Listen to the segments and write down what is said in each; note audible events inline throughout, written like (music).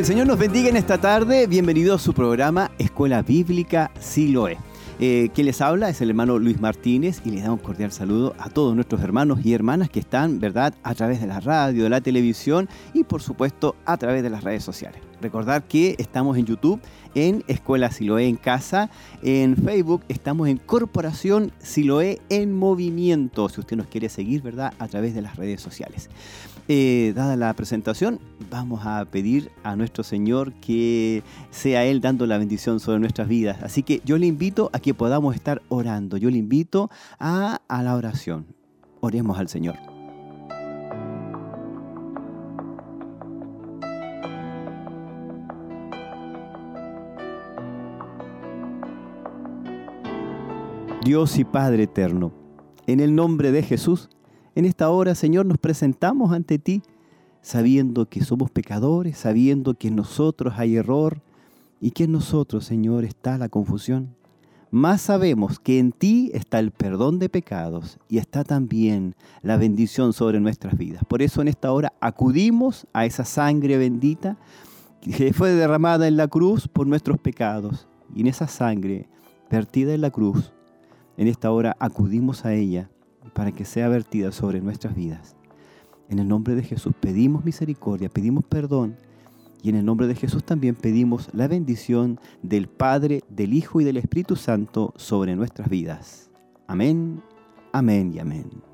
El Señor nos bendiga en esta tarde. Bienvenido a su programa Escuela Bíblica Siloé. Eh, quien les habla es el hermano Luis Martínez y les da un cordial saludo a todos nuestros hermanos y hermanas que están, ¿verdad?, a través de la radio, de la televisión y por supuesto a través de las redes sociales. Recordar que estamos en YouTube, en Escuela Siloé en Casa, en Facebook estamos en Corporación Siloé en Movimiento, si usted nos quiere seguir, ¿verdad?, a través de las redes sociales. Eh, dada la presentación, vamos a pedir a nuestro Señor que sea Él dando la bendición sobre nuestras vidas. Así que yo le invito a que podamos estar orando. Yo le invito a, a la oración. Oremos al Señor. Dios y Padre eterno, en el nombre de Jesús, en esta hora, Señor, nos presentamos ante ti sabiendo que somos pecadores, sabiendo que en nosotros hay error y que en nosotros, Señor, está la confusión. Más sabemos que en ti está el perdón de pecados y está también la bendición sobre nuestras vidas. Por eso en esta hora acudimos a esa sangre bendita que fue derramada en la cruz por nuestros pecados. Y en esa sangre vertida en la cruz, en esta hora acudimos a ella para que sea vertida sobre nuestras vidas. En el nombre de Jesús pedimos misericordia, pedimos perdón y en el nombre de Jesús también pedimos la bendición del Padre, del Hijo y del Espíritu Santo sobre nuestras vidas. Amén, amén y amén.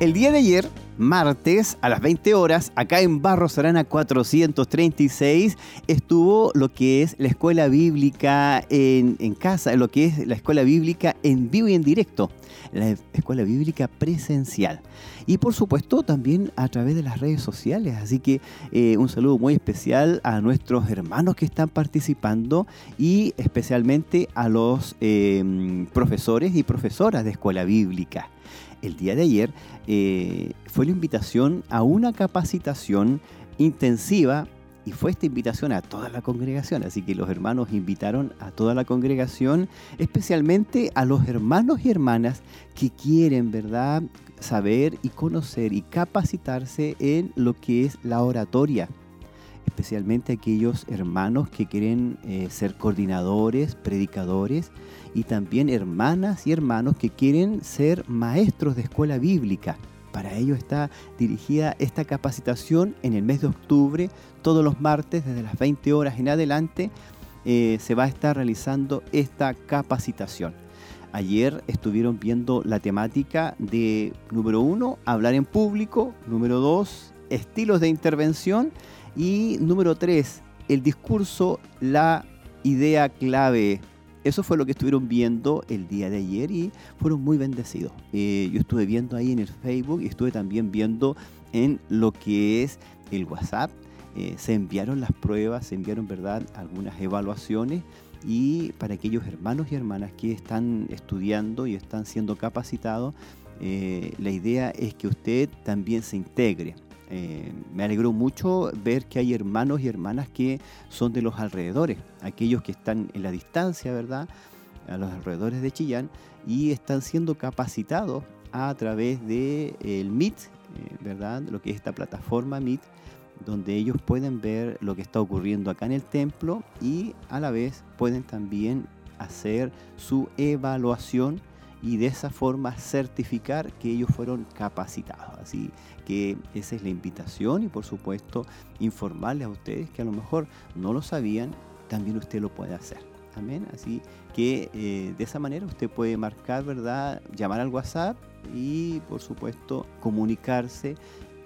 El día de ayer, martes, a las 20 horas, acá en Barros Arana 436, estuvo lo que es la escuela bíblica en, casa, lo que es la escuela bíblica en vivo y en directo, la escuela bíblica presencial. Y por supuesto también a través de las redes sociales. Así que eh, un saludo muy especial a nuestros hermanos que están participando y especialmente a los eh, profesores y profesoras de escuela bíblica el día de ayer eh, fue la invitación a una capacitación intensiva y fue esta invitación a toda la congregación, así que los hermanos invitaron a toda la congregación, especialmente a los hermanos y hermanas que quieren, ¿verdad?, saber y conocer y capacitarse en lo que es la oratoria especialmente aquellos hermanos que quieren eh, ser coordinadores, predicadores, y también hermanas y hermanos que quieren ser maestros de escuela bíblica. Para ello está dirigida esta capacitación en el mes de octubre, todos los martes desde las 20 horas en adelante eh, se va a estar realizando esta capacitación. Ayer estuvieron viendo la temática de, número uno, hablar en público, número dos, estilos de intervención y número tres, el discurso, la idea clave eso fue lo que estuvieron viendo el día de ayer y fueron muy bendecidos. Eh, yo estuve viendo ahí en el Facebook y estuve también viendo en lo que es el WhatsApp. Eh, se enviaron las pruebas, se enviaron, ¿verdad?, algunas evaluaciones y para aquellos hermanos y hermanas que están estudiando y están siendo capacitados, eh, la idea es que usted también se integre. Eh, me alegró mucho ver que hay hermanos y hermanas que son de los alrededores, aquellos que están en la distancia, ¿verdad? A los alrededores de Chillán y están siendo capacitados a través de el Meet, eh, ¿verdad? Lo que es esta plataforma Meet, donde ellos pueden ver lo que está ocurriendo acá en el templo y a la vez pueden también hacer su evaluación y de esa forma certificar que ellos fueron capacitados. Así que esa es la invitación y por supuesto informarles a ustedes que a lo mejor no lo sabían, también usted lo puede hacer. Amén. Así que eh, de esa manera usted puede marcar, ¿verdad? Llamar al WhatsApp y por supuesto comunicarse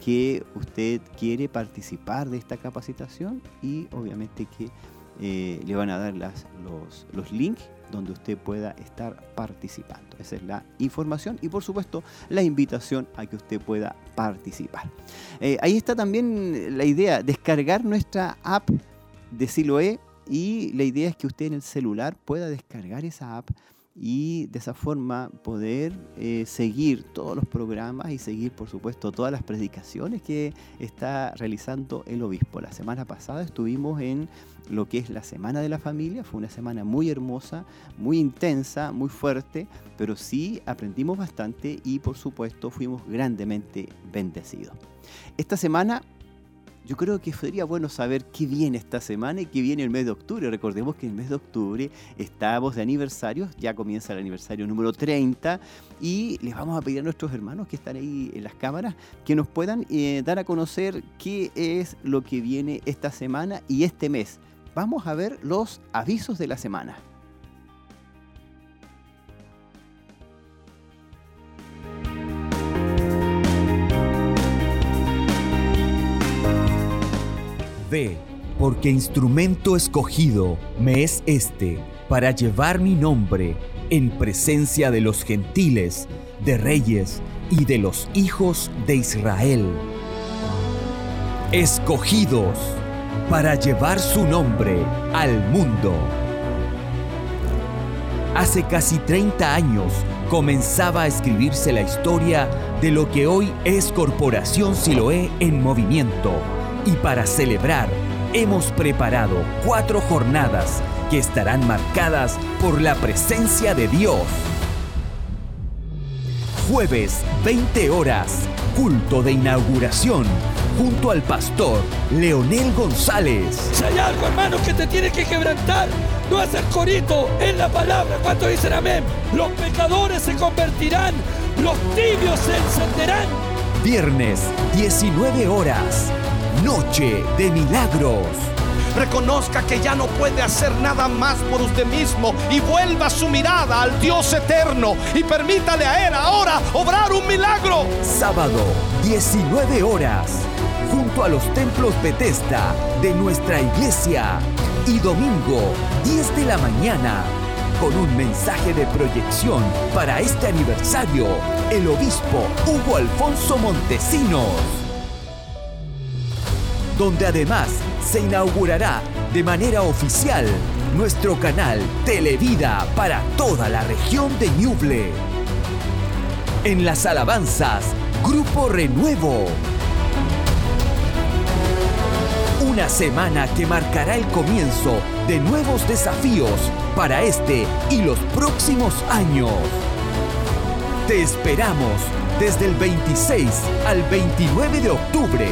que usted quiere participar de esta capacitación y obviamente que eh, le van a dar las, los, los links donde usted pueda estar participando. Esa es la información y por supuesto la invitación a que usted pueda participar. Eh, ahí está también la idea, descargar nuestra app de Siloe y la idea es que usted en el celular pueda descargar esa app y de esa forma poder eh, seguir todos los programas y seguir, por supuesto, todas las predicaciones que está realizando el obispo. La semana pasada estuvimos en lo que es la Semana de la Familia, fue una semana muy hermosa, muy intensa, muy fuerte, pero sí aprendimos bastante y, por supuesto, fuimos grandemente bendecidos. Esta semana yo creo que sería bueno saber qué viene esta semana y qué viene el mes de octubre. Recordemos que el mes de octubre estamos de aniversarios, ya comienza el aniversario número 30 y les vamos a pedir a nuestros hermanos que están ahí en las cámaras que nos puedan eh, dar a conocer qué es lo que viene esta semana y este mes. Vamos a ver los avisos de la semana. Porque instrumento escogido me es este para llevar mi nombre en presencia de los gentiles, de reyes y de los hijos de Israel. Escogidos para llevar su nombre al mundo. Hace casi 30 años comenzaba a escribirse la historia de lo que hoy es Corporación Siloé en movimiento y para celebrar, hemos preparado cuatro jornadas que estarán marcadas por la presencia de Dios. Jueves, 20 horas, culto de inauguración, junto al pastor Leonel González. Si hay algo, hermano, que te tiene que quebrantar, no hacer corito en la palabra. ¿Cuánto dicen amén? Los pecadores se convertirán, los tibios se encenderán. Viernes, 19 horas, Noche de Milagros. Reconozca que ya no puede hacer nada más por usted mismo y vuelva su mirada al Dios eterno y permítale a Él ahora obrar un milagro. Sábado, 19 horas, junto a los templos Bethesda de nuestra iglesia. Y domingo, 10 de la mañana, con un mensaje de proyección para este aniversario, el obispo Hugo Alfonso Montesinos donde además se inaugurará de manera oficial nuestro canal Televida para toda la región de Ñuble. En las alabanzas, Grupo Renuevo. Una semana que marcará el comienzo de nuevos desafíos para este y los próximos años. Te esperamos desde el 26 al 29 de octubre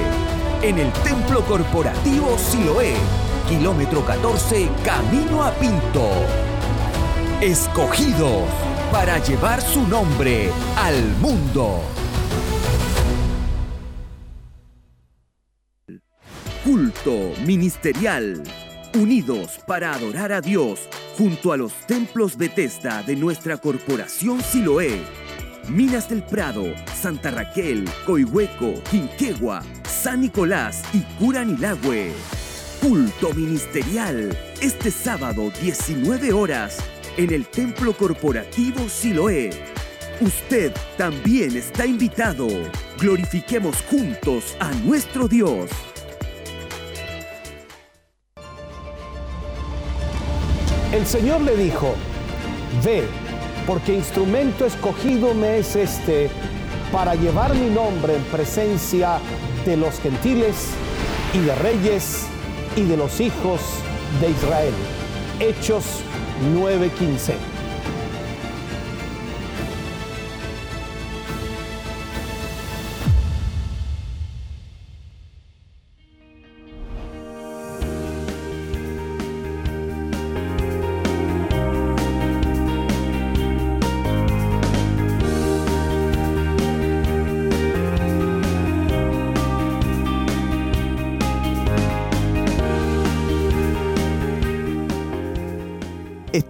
en el Templo Corporativo Siloé, kilómetro 14, camino a Pinto. Escogidos para llevar su nombre al mundo. Culto ministerial. Unidos para adorar a Dios junto a los templos Bethesda de nuestra corporación Siloé. Minas del Prado, Santa Raquel, Coihueco, Quinquegua, San Nicolás y Curanilagüe. Culto ministerial este sábado 19 horas en el Templo Corporativo Siloé. Usted también está invitado. Glorifiquemos juntos a nuestro Dios. El Señor le dijo, ve, porque instrumento escogido me es este para llevar mi nombre en presencia de los gentiles y de reyes y de los hijos de Israel. Hechos 9:15.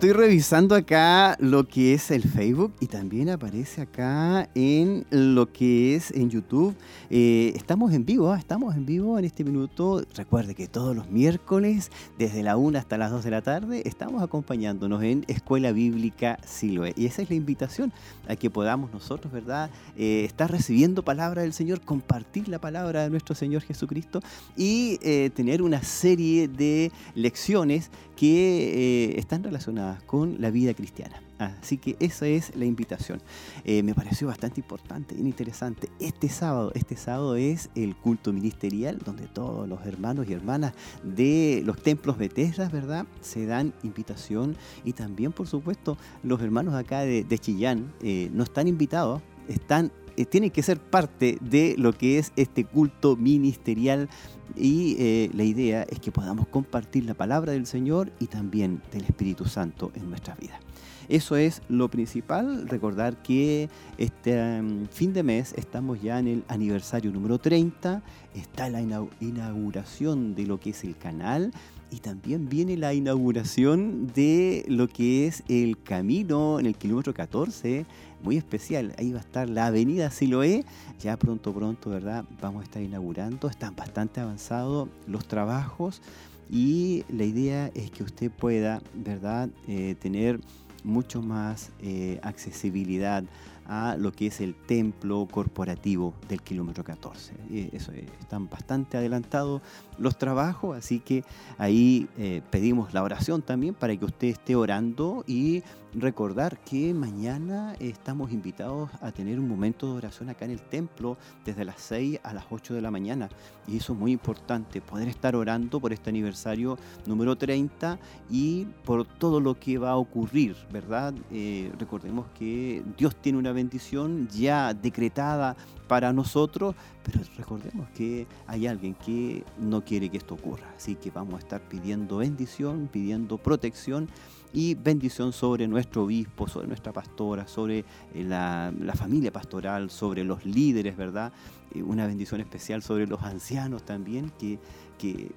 Estoy revisando acá lo que es el Facebook y también aparece acá en lo que es en YouTube. Eh, estamos en vivo, ¿ah? estamos en vivo en este minuto. Recuerde que todos los miércoles, desde la 1 hasta las 2 de la tarde, estamos acompañándonos en Escuela Bíblica Siloé. Y esa es la invitación a que podamos nosotros, ¿verdad?, eh, estar recibiendo palabra del Señor, compartir la palabra de nuestro Señor Jesucristo y eh, tener una serie de lecciones que están relacionadas con la vida cristiana. Así que esa es la invitación. Eh, me pareció bastante importante, bien interesante. Este sábado, este sábado es el culto ministerial donde todos los hermanos y hermanas de los templos Bethesda, ¿verdad? Se dan invitación y también, por supuesto, los hermanos acá de, Chillán eh, no están invitados, están eh, tienen que ser parte de lo que es este culto ministerial y la idea es que podamos compartir la palabra del Señor y también del Espíritu Santo en nuestras vidas. Eso es lo principal, recordar que este mm, fin de mes estamos ya en el aniversario número 30, está la inauguración de lo que es el canal y también viene la inauguración de lo que es el camino en el kilómetro 14, muy especial. Ahí va a estar la avenida Siloé, ya pronto, pronto, ¿verdad? Vamos a estar inaugurando, están bastante avanzados los trabajos y la idea es que usted pueda, ¿verdad?, eh, tener mucho más eh, accesibilidad a lo que es el templo corporativo del kilómetro 14. Eso, están bastante adelantados los trabajos, así que ahí eh, pedimos la oración también para que usted esté orando y recordar que mañana estamos invitados a tener un momento de oración acá en el templo desde las 6 a las 8 de la mañana. Y eso es muy importante, poder estar orando por este aniversario número 30 y por todo lo que va a ocurrir, ¿verdad? Eh, recordemos que Dios tiene una bendición ya decretada para nosotros, pero recordemos que hay alguien que no quiere que esto ocurra. Así que vamos a estar pidiendo bendición, pidiendo protección y bendición sobre nuestro obispo, sobre nuestra pastora, sobre eh, la, familia pastoral, sobre los líderes, ¿verdad? Eh, una bendición especial sobre los ancianos también, que,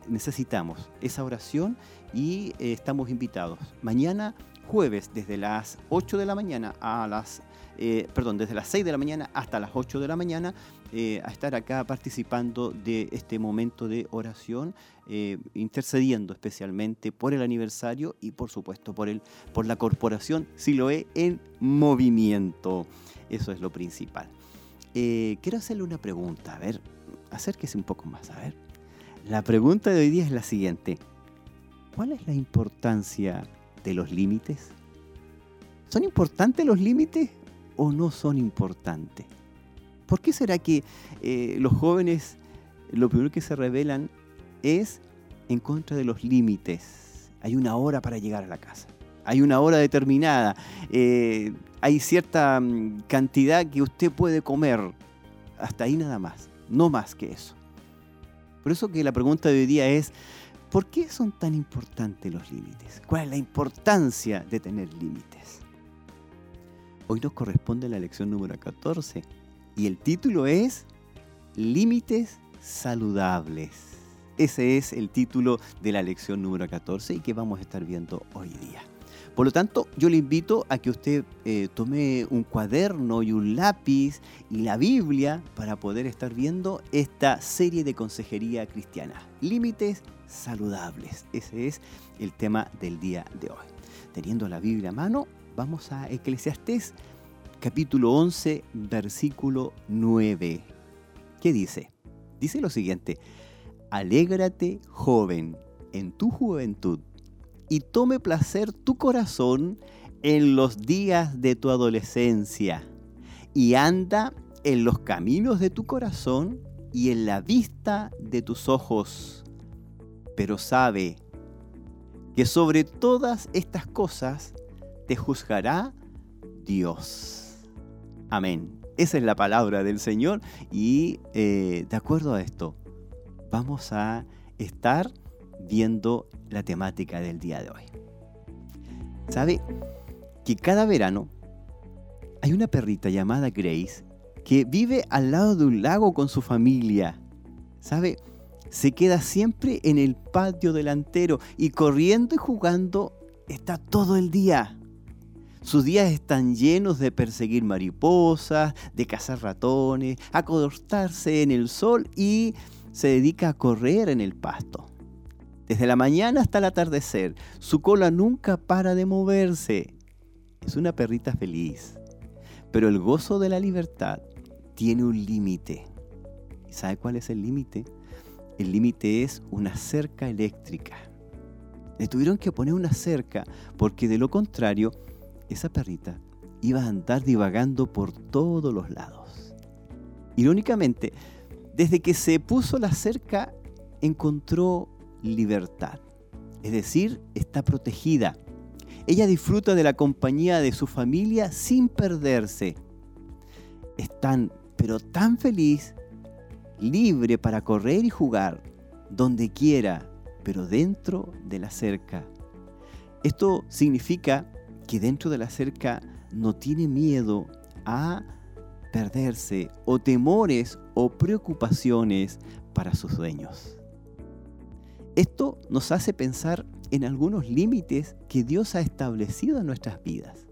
necesitamos esa oración y eh, estamos invitados. Mañana jueves desde las 8 de la mañana a las perdón, desde las 6 de la mañana hasta las 8 de la mañana, eh, a estar acá participando de este momento de oración, eh, intercediendo especialmente por el aniversario y por supuesto por, el, por la corporación Siloé en movimiento. Eso es lo principal. quiero hacerle una pregunta, a ver, acérquese un poco más, a ver. La pregunta de hoy día es la siguiente. ¿Cuál es la importancia de los límites? ¿Son importantes los límites o no son importantes? ¿Por qué será que eh, los jóvenes lo primero que se revelan es en contra de los límites? Hay una hora para llegar a la casa, hay una hora determinada, eh, hay cierta mm, cantidad que usted puede comer, hasta ahí nada más, no más que eso. Por eso que la pregunta de hoy día es, ¿por qué son tan importantes los límites? ¿Cuál es la importancia de tener límites? Hoy nos corresponde la lección número 14 y el título es Límites saludables. Ese es el título de la lección número 14 y que vamos a estar viendo hoy día. Por lo tanto, yo le invito a que usted eh, tome un cuaderno y un lápiz y la Biblia para poder estar viendo esta serie de consejería cristiana. Límites saludables. Ese es el tema del día de hoy. Teniendo la Biblia a mano, Vamos a Eclesiastés capítulo 11, versículo 9. ¿Qué dice? Dice lo siguiente, alégrate joven en tu juventud y tome placer tu corazón en los días de tu adolescencia y anda en los caminos de tu corazón y en la vista de tus ojos. Pero sabe que sobre todas estas cosas te juzgará Dios. Amén. Esa es la palabra del Señor y eh, de acuerdo a esto, vamos a estar viendo la temática del día de hoy. ¿Sabe que cada verano hay una perrita llamada Grace que vive al lado de un lago con su familia? ¿Sabe? Se queda siempre en el patio delantero y corriendo y jugando está todo el día. Sus días están llenos de perseguir mariposas, de cazar ratones, acostarse en el sol y se dedica a correr en el pasto. Desde la mañana hasta el atardecer, su cola nunca para de moverse. Es una perrita feliz. Pero el gozo de la libertad tiene un límite. ¿Y sabe cuál es el límite? El límite es una cerca eléctrica. Le tuvieron que poner una cerca porque de lo contrario esa perrita iba a andar divagando por todos los lados. Irónicamente, desde que se puso la cerca, encontró libertad. Es decir, está protegida. Ella disfruta de la compañía de su familia sin perderse. Es tan, pero tan feliz, libre para correr y jugar donde quiera, pero dentro de la cerca. Esto significa que dentro de la cerca no tiene miedo a perderse o temores o preocupaciones para sus dueños. Esto nos hace pensar en algunos límites que Dios ha establecido en nuestras vidas.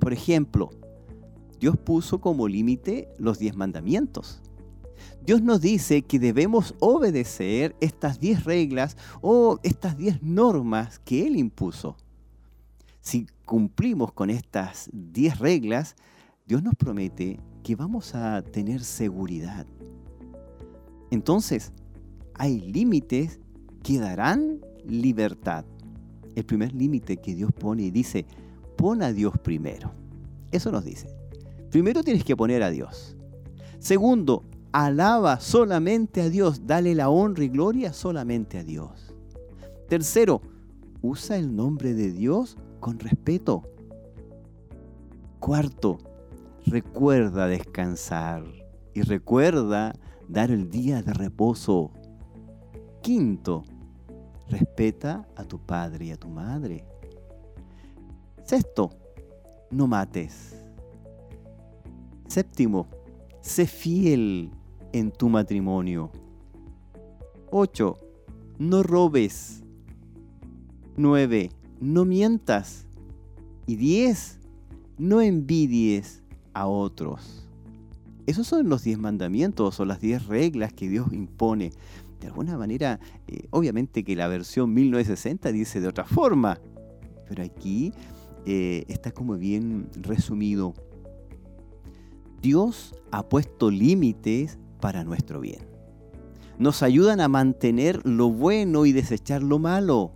Por ejemplo, Dios puso como límite los diez mandamientos. Dios nos dice que debemos obedecer estas diez reglas o estas diez normas que Él impuso. Si cumplimos con estas diez reglas, Dios nos promete que vamos a tener seguridad. Entonces, hay límites que darán libertad. El primer límite que Dios pone y dice, pon a Dios primero. Eso nos dice. Primero tienes que poner a Dios. Segundo, alaba solamente a Dios, dale la honra y gloria solamente a Dios. Tercero, usa el nombre de Dios con respeto. Cuarto, recuerda descansar y recuerda dar el día de reposo. Quinto, respeta a tu padre y a tu madre. Sexto, no mates. Séptimo, sé fiel en tu matrimonio. Ocho, no robes. Nueve, no mientas. Y diez, no envidies a otros. Esos son los diez mandamientos o las diez reglas que Dios impone. De alguna manera, eh, obviamente que la versión 1960 dice de otra forma, pero aquí eh, está como bien resumido. Dios ha puesto límites para nuestro bien. Nos ayudan a mantener lo bueno y desechar lo malo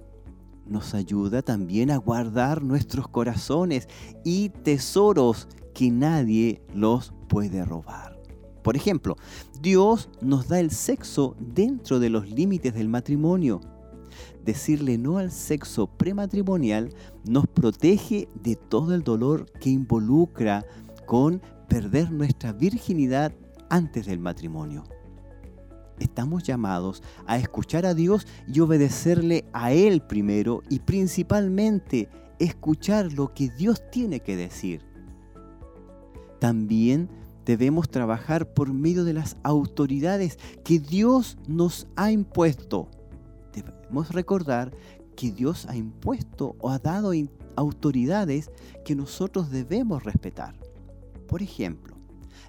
nos ayuda también a guardar nuestros corazones y tesoros que nadie los puede robar. Por ejemplo, Dios nos da el sexo dentro de los límites del matrimonio. Decirle no al sexo prematrimonial nos protege de todo el dolor que involucra con perder nuestra virginidad antes del matrimonio estamos llamados a escuchar a Dios y obedecerle a Él primero y principalmente escuchar lo que Dios tiene que decir. También debemos trabajar por medio de las autoridades que Dios nos ha impuesto. Debemos recordar que Dios ha impuesto o ha dado autoridades que nosotros debemos respetar. Por ejemplo,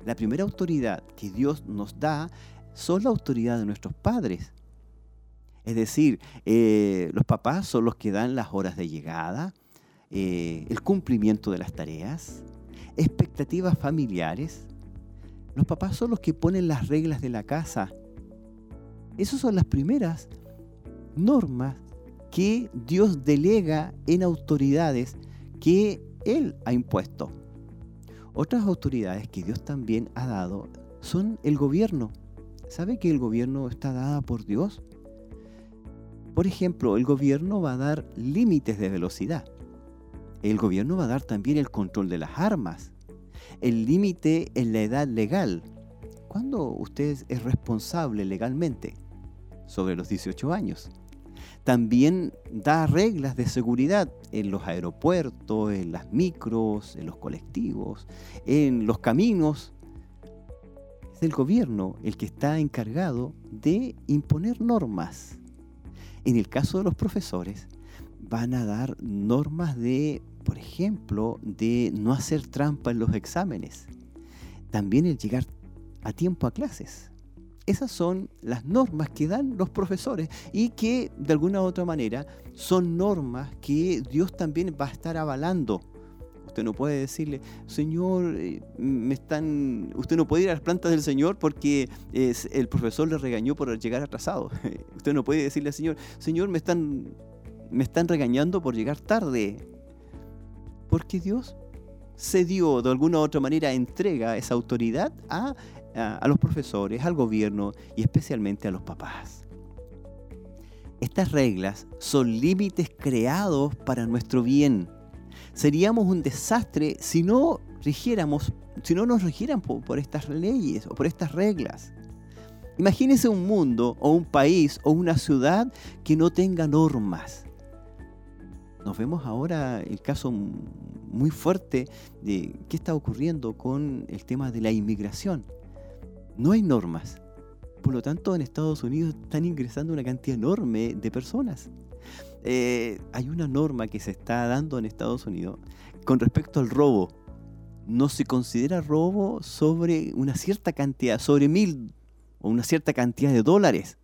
la primera autoridad que Dios nos da son la autoridad de nuestros padres. Es decir, eh, los papás son los que dan las horas de llegada, eh, el cumplimiento de las tareas, expectativas familiares. Los papás son los que ponen las reglas de la casa. Esas son las primeras normas que Dios delega en autoridades que Él ha impuesto. Otras autoridades que Dios también ha dado son el gobierno, ¿Sabe que el gobierno está dada por Dios? Por ejemplo, el gobierno va a dar límites de velocidad. El gobierno va a dar también el control de las armas. El límite en la edad legal. ¿Cuándo usted es responsable legalmente? Sobre los 18 años. También da reglas de seguridad en los aeropuertos, en las micros, en los colectivos, en los caminos es el gobierno el que está encargado de imponer normas. En el caso de los profesores, van a dar normas de, por ejemplo, de no hacer trampa en los exámenes. También el llegar a tiempo a clases. Esas son las normas que dan los profesores y que de alguna u otra manera son normas que Dios también va a estar avalando Usted no puede decirle, Señor, eh, me están. Usted no puede ir a las plantas del Señor porque el profesor le regañó por llegar atrasado. (laughs) Usted no puede decirle al Señor, Señor, me están, me están regañando por llegar tarde. Porque Dios cedió de alguna u otra manera, entrega esa autoridad a, a, los profesores, al gobierno y especialmente a los papás. Estas reglas son límites creados para nuestro bien. Seríamos un desastre si no rigiéramos, si no nos rigieran por, estas leyes o por estas reglas. Imagínese un mundo o un país o una ciudad que no tenga normas. Nos vemos ahora el caso muy fuerte de qué está ocurriendo con el tema de la inmigración. No hay normas. Por lo tanto, en Estados Unidos están ingresando una cantidad enorme de personas. Eh, hay una norma que se está dando en Estados Unidos con respecto al robo. No se considera robo sobre una cierta cantidad, sobre mil o una cierta cantidad de dólares.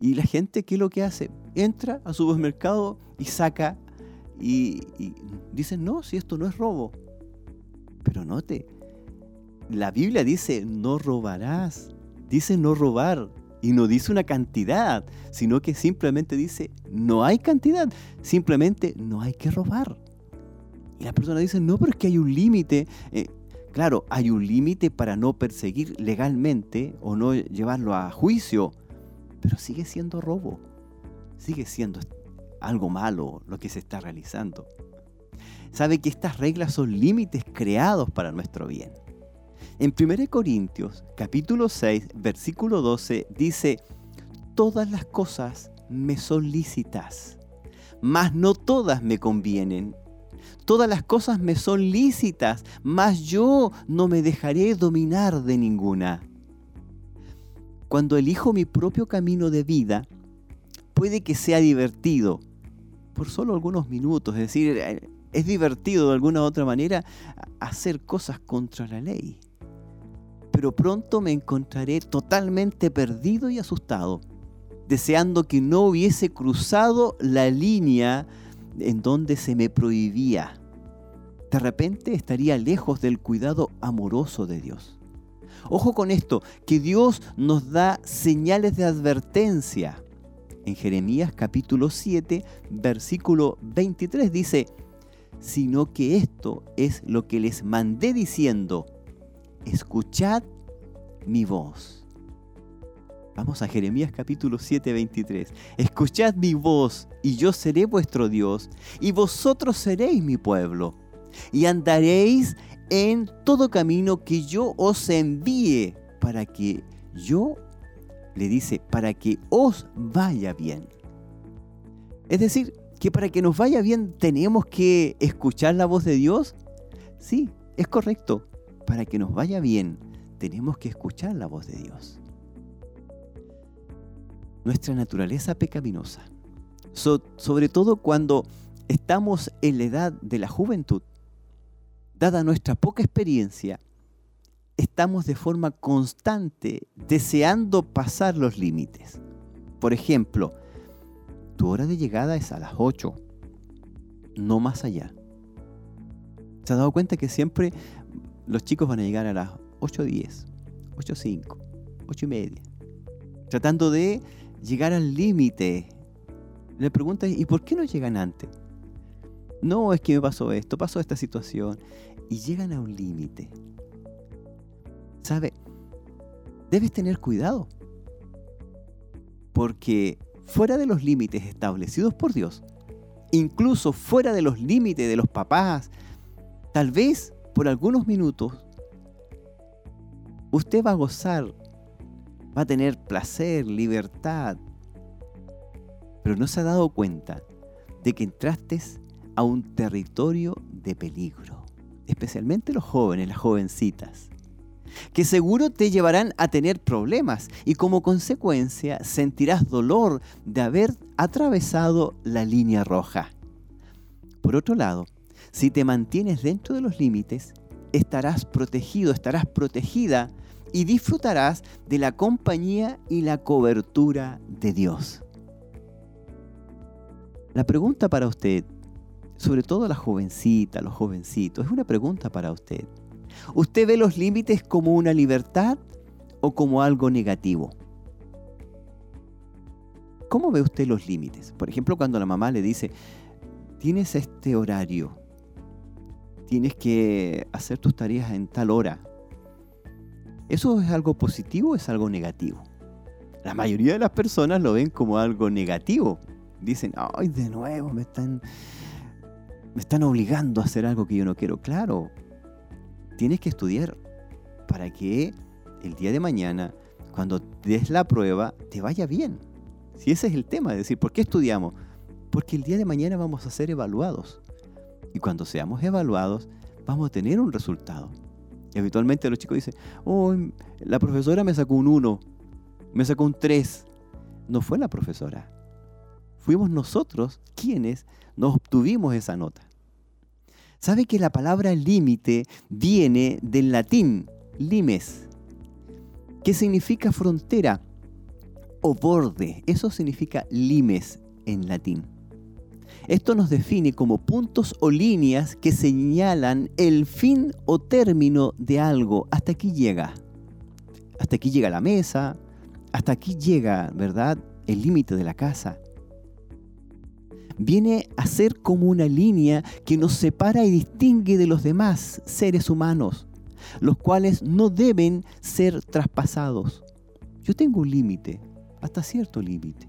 Y la gente, ¿qué es lo que hace? Entra a su supermercado y saca y, y dicen, no, si esto no es robo. Pero note, la Biblia dice, no robarás dice no robar y no dice una cantidad, sino que simplemente dice no hay cantidad, simplemente no hay que robar. Y la persona dice, no, pero es que hay un límite. Eh, claro, hay un límite para no perseguir legalmente o no llevarlo a juicio, pero sigue siendo robo, sigue siendo algo malo lo que se está realizando. Sabe que estas reglas son límites creados para nuestro bien. En 1 Corintios capítulo 6 versículo 12 dice, todas las cosas me son lícitas, mas no todas me convienen. Todas las cosas me son lícitas, mas yo no me dejaré dominar de ninguna. Cuando elijo mi propio camino de vida, puede que sea divertido, por solo algunos minutos, es decir, es divertido de alguna u otra manera hacer cosas contra la ley pero pronto me encontraré totalmente perdido y asustado, deseando que no hubiese cruzado la línea en donde se me prohibía. De repente estaría lejos del cuidado amoroso de Dios. Ojo con esto, que Dios nos da señales de advertencia. En Jeremías capítulo 7, versículo 23 dice, sino que esto es lo que les mandé diciendo, escuchad mi voz. Vamos a Jeremías capítulo 7, 23. Escuchad mi voz, y yo seré vuestro Dios, y vosotros seréis mi pueblo, y andaréis en todo camino que yo os envíe, para que yo, le dice, para que os vaya bien. Es decir, que para que nos vaya bien tenemos que escuchar la voz de Dios. Sí, es correcto para que nos vaya bien, tenemos que escuchar la voz de Dios. Nuestra naturaleza pecaminosa, sobre todo cuando estamos en la edad de la juventud, dada nuestra poca experiencia, estamos de forma constante deseando pasar los límites. Por ejemplo, tu hora de llegada es a las 8, no más allá. ¿Se ha dado cuenta que siempre los chicos van a llegar a las 8.10, 8.05, 8 y media, tratando de llegar al límite. Le preguntan, ¿y por qué no llegan antes? No, es que me pasó esto, pasó esta situación. Y llegan a un límite. ¿Sabe? Debes tener cuidado. Porque fuera de los límites establecidos por Dios, incluso fuera de los límites de los papás, tal vez por algunos minutos, usted va a gozar, va a tener placer, libertad, pero no se ha dado cuenta de que entraste a un territorio de peligro, especialmente los jóvenes, las jovencitas, que seguro te llevarán a tener problemas y como consecuencia sentirás dolor de haber atravesado la línea roja. Por otro lado, si te mantienes dentro de los límites, estarás protegido, estarás protegida y disfrutarás de la compañía y la cobertura de Dios. La pregunta para usted, sobre todo la jovencita, los jovencitos, es una pregunta para usted. ¿Usted ve los límites como una libertad o como algo negativo? ¿Cómo ve usted los límites? Por ejemplo, cuando la mamá le dice, tienes este horario, tienes que hacer tus tareas en tal hora. ¿Eso es algo positivo o es algo negativo? La mayoría de las personas lo ven como algo negativo. Dicen, ay, de nuevo me están, me están obligando a hacer algo que yo no quiero. Claro, tienes que estudiar para que el día de mañana, cuando des la prueba, te vaya bien. Si ese es el tema, es decir, ¿por qué estudiamos? Porque el día de mañana vamos a ser evaluados. Y cuando seamos evaluados, vamos a tener un resultado. Habitualmente los chicos dicen, oh, la profesora me sacó un 1, me sacó un 3. No fue la profesora. Fuimos nosotros quienes nos obtuvimos esa nota. ¿Sabe que la palabra límite viene del latín limes, que significa frontera o borde? Eso significa limes en latín. Esto nos define como puntos o líneas que señalan el fin o término de algo. Hasta aquí llega. Hasta aquí llega la mesa. Hasta aquí llega, ¿verdad? El límite de la casa. Viene a ser como una línea que nos separa y distingue de los demás seres humanos, los cuales no deben ser traspasados. Yo tengo un límite, hasta cierto límite.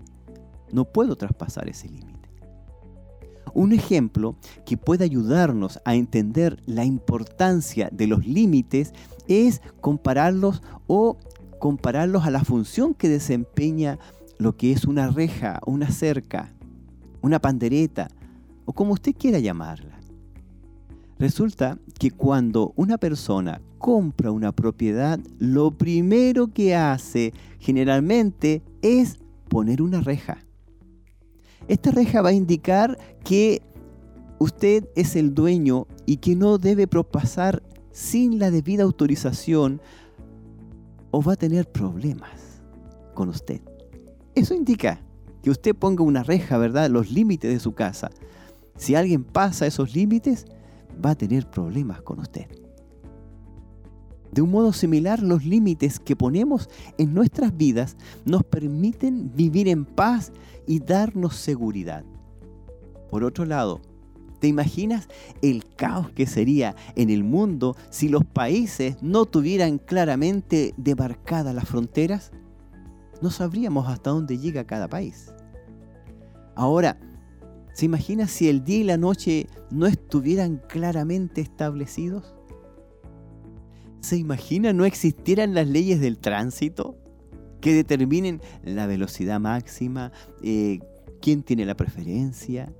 No puedo traspasar ese límite. Un ejemplo que puede ayudarnos a entender la importancia de los límites es compararlos o compararlos a la función que desempeña lo que es una reja, una cerca, una pandereta o como usted quiera llamarla. Resulta que cuando una persona compra una propiedad, lo primero que hace generalmente es poner una reja. Esta reja va a indicar que usted es el dueño y que no debe propasar sin la debida autorización o va a tener problemas con usted. Eso indica que usted ponga una reja, ¿verdad? Los límites de su casa. Si alguien pasa esos límites, va a tener problemas con usted. De un modo similar, los límites que ponemos en nuestras vidas nos permiten vivir en paz y darnos seguridad. Por otro lado, ¿te imaginas el caos que sería en el mundo si los países no tuvieran claramente demarcadas las fronteras? No sabríamos hasta dónde llega cada país. Ahora, ¿se imagina si el día y la noche no estuvieran claramente establecidos? ¿Se imagina no existieran las leyes del tránsito que determinen la velocidad máxima, eh, quién tiene la preferencia?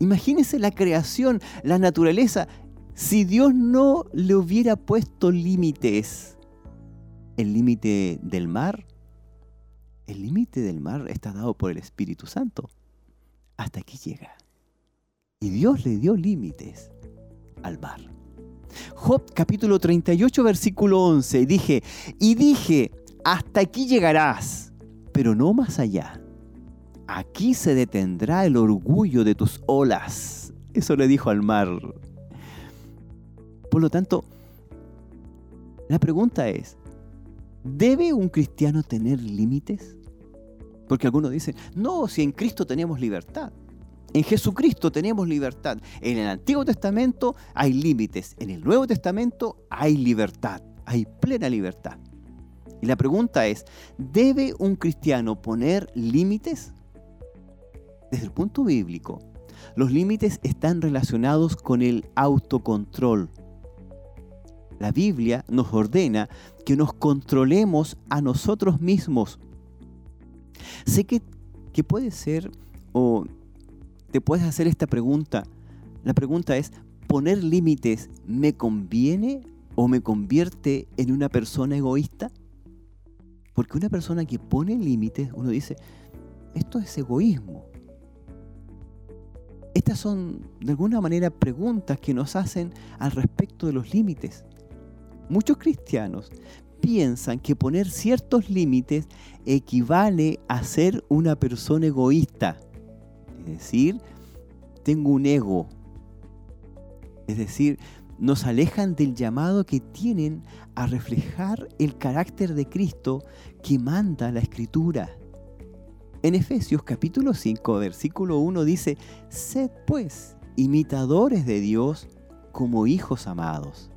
Imagínese la creación, la naturaleza, si Dios no le hubiera puesto límites. El límite del mar, el límite del mar está dado por el Espíritu Santo. Hasta aquí llega. Y Dios le dio límites al mar. Job capítulo 38 versículo 11. Dije, y dije, hasta aquí llegarás, pero no más allá. Aquí se detendrá el orgullo de tus olas. Eso le dijo al mar. Por lo tanto, la pregunta es, ¿debe un cristiano tener límites? Porque algunos dicen, no, si en Cristo tenemos libertad. En Jesucristo tenemos libertad. En el Antiguo Testamento hay límites. En el Nuevo Testamento hay libertad. Hay plena libertad. Y la pregunta es, ¿debe un cristiano poner límites? Desde el punto bíblico, los límites están relacionados con el autocontrol. La Biblia nos ordena que nos controlemos a nosotros mismos. Sé que, que puede ser o te puedes hacer esta pregunta. La pregunta es, ¿poner límites me conviene o me convierte en una persona egoísta? Porque una persona que pone límites, uno dice, esto es egoísmo. Estas son, de alguna manera, preguntas que nos hacen al respecto de los límites. Muchos cristianos piensan que poner ciertos límites equivale a ser una persona egoísta. Es decir, tengo un ego. Es decir, nos alejan del llamado que tienen a reflejar el carácter de Cristo que manda la Escritura. En Efesios capítulo 5, versículo 1 dice, Sed pues imitadores de Dios como hijos amados.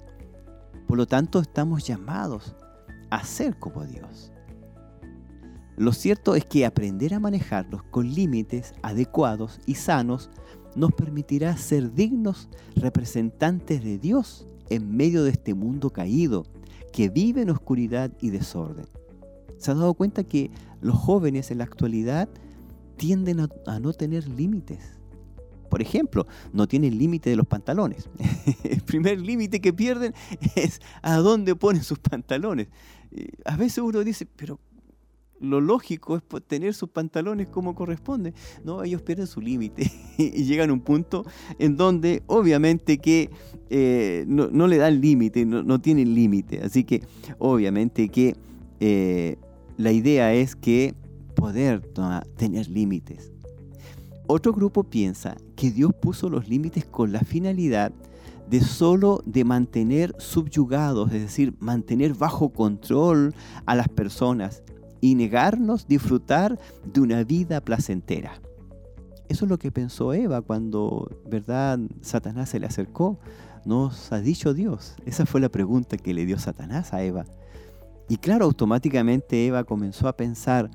Por lo tanto, estamos llamados a ser como Dios. Lo cierto es que aprender a manejarlos con límites adecuados y sanos nos permitirá ser dignos representantes de Dios en medio de este mundo caído que vive en oscuridad y desorden. ¿Se ha dado cuenta que los jóvenes en la actualidad tienden a, no tener límites? Por ejemplo, no tienen límite de los pantalones. (laughs) El primer límite que pierden (laughs) es a dónde ponen sus pantalones. A veces uno dice, pero lo lógico es tener sus pantalones como corresponde. No, ellos pierden su límite (laughs) y llegan a un punto en donde obviamente que eh, no, le dan límite, no, tienen límite. Así que obviamente que eh, la idea es que poder tener límites. Otro grupo piensa que Dios puso los límites con la finalidad de solo de mantener subyugados, es decir, mantener bajo control a las personas y negarnos disfrutar de una vida placentera. Eso es lo que pensó Eva cuando, ¿verdad? Satanás se le acercó. Nos ha dicho Dios. Esa fue la pregunta que le dio Satanás a Eva. Y claro, automáticamente Eva comenzó a pensar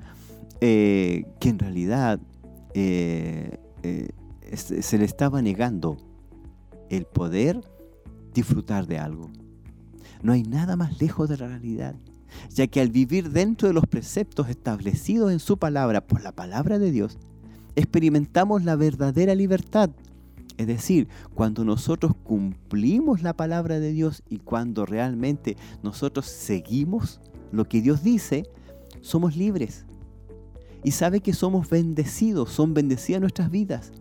eh, que en realidad eh, eh, se le estaba negando el poder disfrutar de algo. No hay nada más lejos de la realidad ya que al vivir dentro de los preceptos establecidos en su palabra por la palabra de Dios, experimentamos la verdadera libertad. Es decir, cuando nosotros cumplimos la palabra de Dios y cuando realmente nosotros seguimos lo que Dios dice, somos libres. Y sabe que somos bendecidos, son bendecidas nuestras vidas.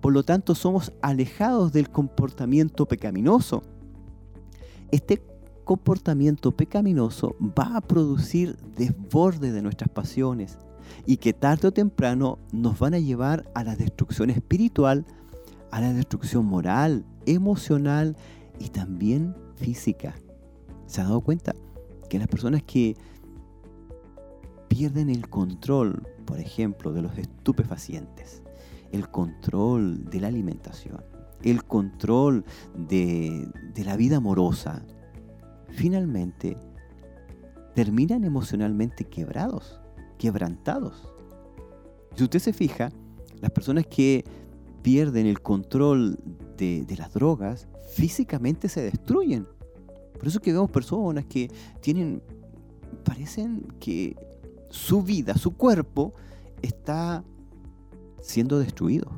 Por lo tanto, somos alejados del comportamiento pecaminoso. Este comportamiento pecaminoso va a producir desborde de nuestras pasiones y que tarde o temprano nos van a llevar a la destrucción espiritual, a la destrucción moral, emocional y también física. ¿Se ha dado cuenta que las personas que pierden el control, por ejemplo, de los estupefacientes, el control de la alimentación, el control de, de la vida amorosa, finalmente terminan emocionalmente quebrados, quebrantados. Si usted se fija, las personas que pierden el control de, las drogas físicamente se destruyen. Por eso que vemos personas que tienen, parecen que su vida, su cuerpo está siendo destruido.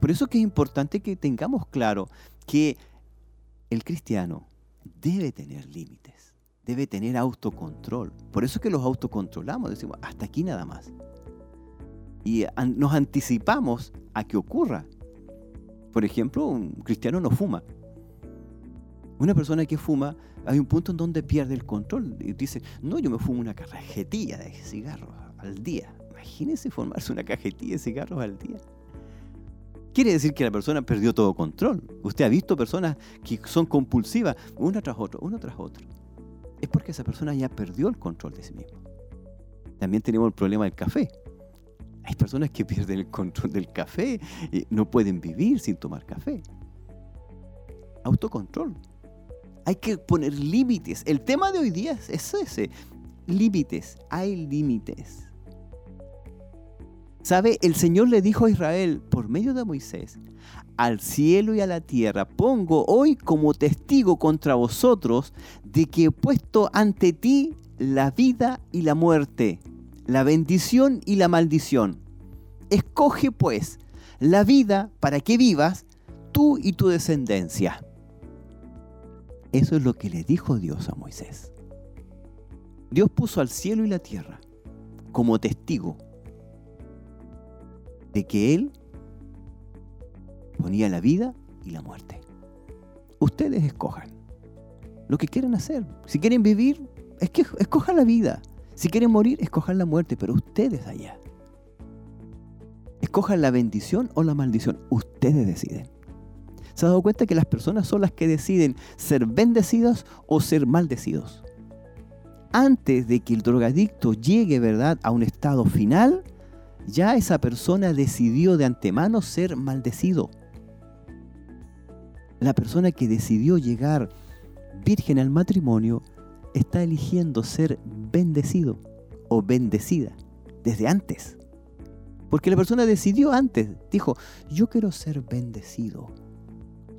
Por eso que es importante que tengamos claro que el cristiano debe tener límites, debe tener autocontrol. Por eso es que los autocontrolamos, decimos, hasta aquí nada más. Y nos anticipamos a que ocurra. Por ejemplo, un cristiano no fuma. Una persona que fuma, hay un punto en donde pierde el control y dice, no, yo me fumo una cajetilla de cigarros al día. Imagínese formarse una cajetilla de cigarros al día. Quiere decir que la persona perdió todo control. Usted ha visto personas que son compulsivas, una tras otra, una tras otra. Es porque esa persona ya perdió el control de sí misma. También tenemos el problema del café. Hay personas que (laughs) pierden el control del café y no pueden vivir sin tomar café. Autocontrol. Hay que poner límites. El tema de hoy día es ese. Límites. Hay límites. ¿Sabe? El Señor le dijo a Israel por medio de Moisés, al cielo y a la tierra pongo hoy como testigo contra vosotros de que he puesto ante ti la vida y la muerte, la bendición y la maldición. Escoge pues la vida para que vivas tú y tu descendencia. Eso es lo que le dijo Dios a Moisés. Dios puso al cielo y la tierra como testigo de que Él ponía la vida y la muerte. Ustedes escojan lo que quieren hacer. Si quieren vivir, es que escojan la vida. Si quieren morir, escojan la muerte, pero ustedes allá. Escojan la bendición o la maldición. Ustedes deciden. ¿Se ha dado cuenta que las personas son las que deciden ser bendecidos o ser maldecidos? Antes de que el drogadicto llegue, ¿verdad?, a un estado final, ya esa persona decidió de antemano ser maldecido. La persona que decidió llegar virgen al matrimonio está eligiendo ser bendecido o bendecida desde antes. Porque la persona decidió antes, dijo, yo quiero ser bendecido,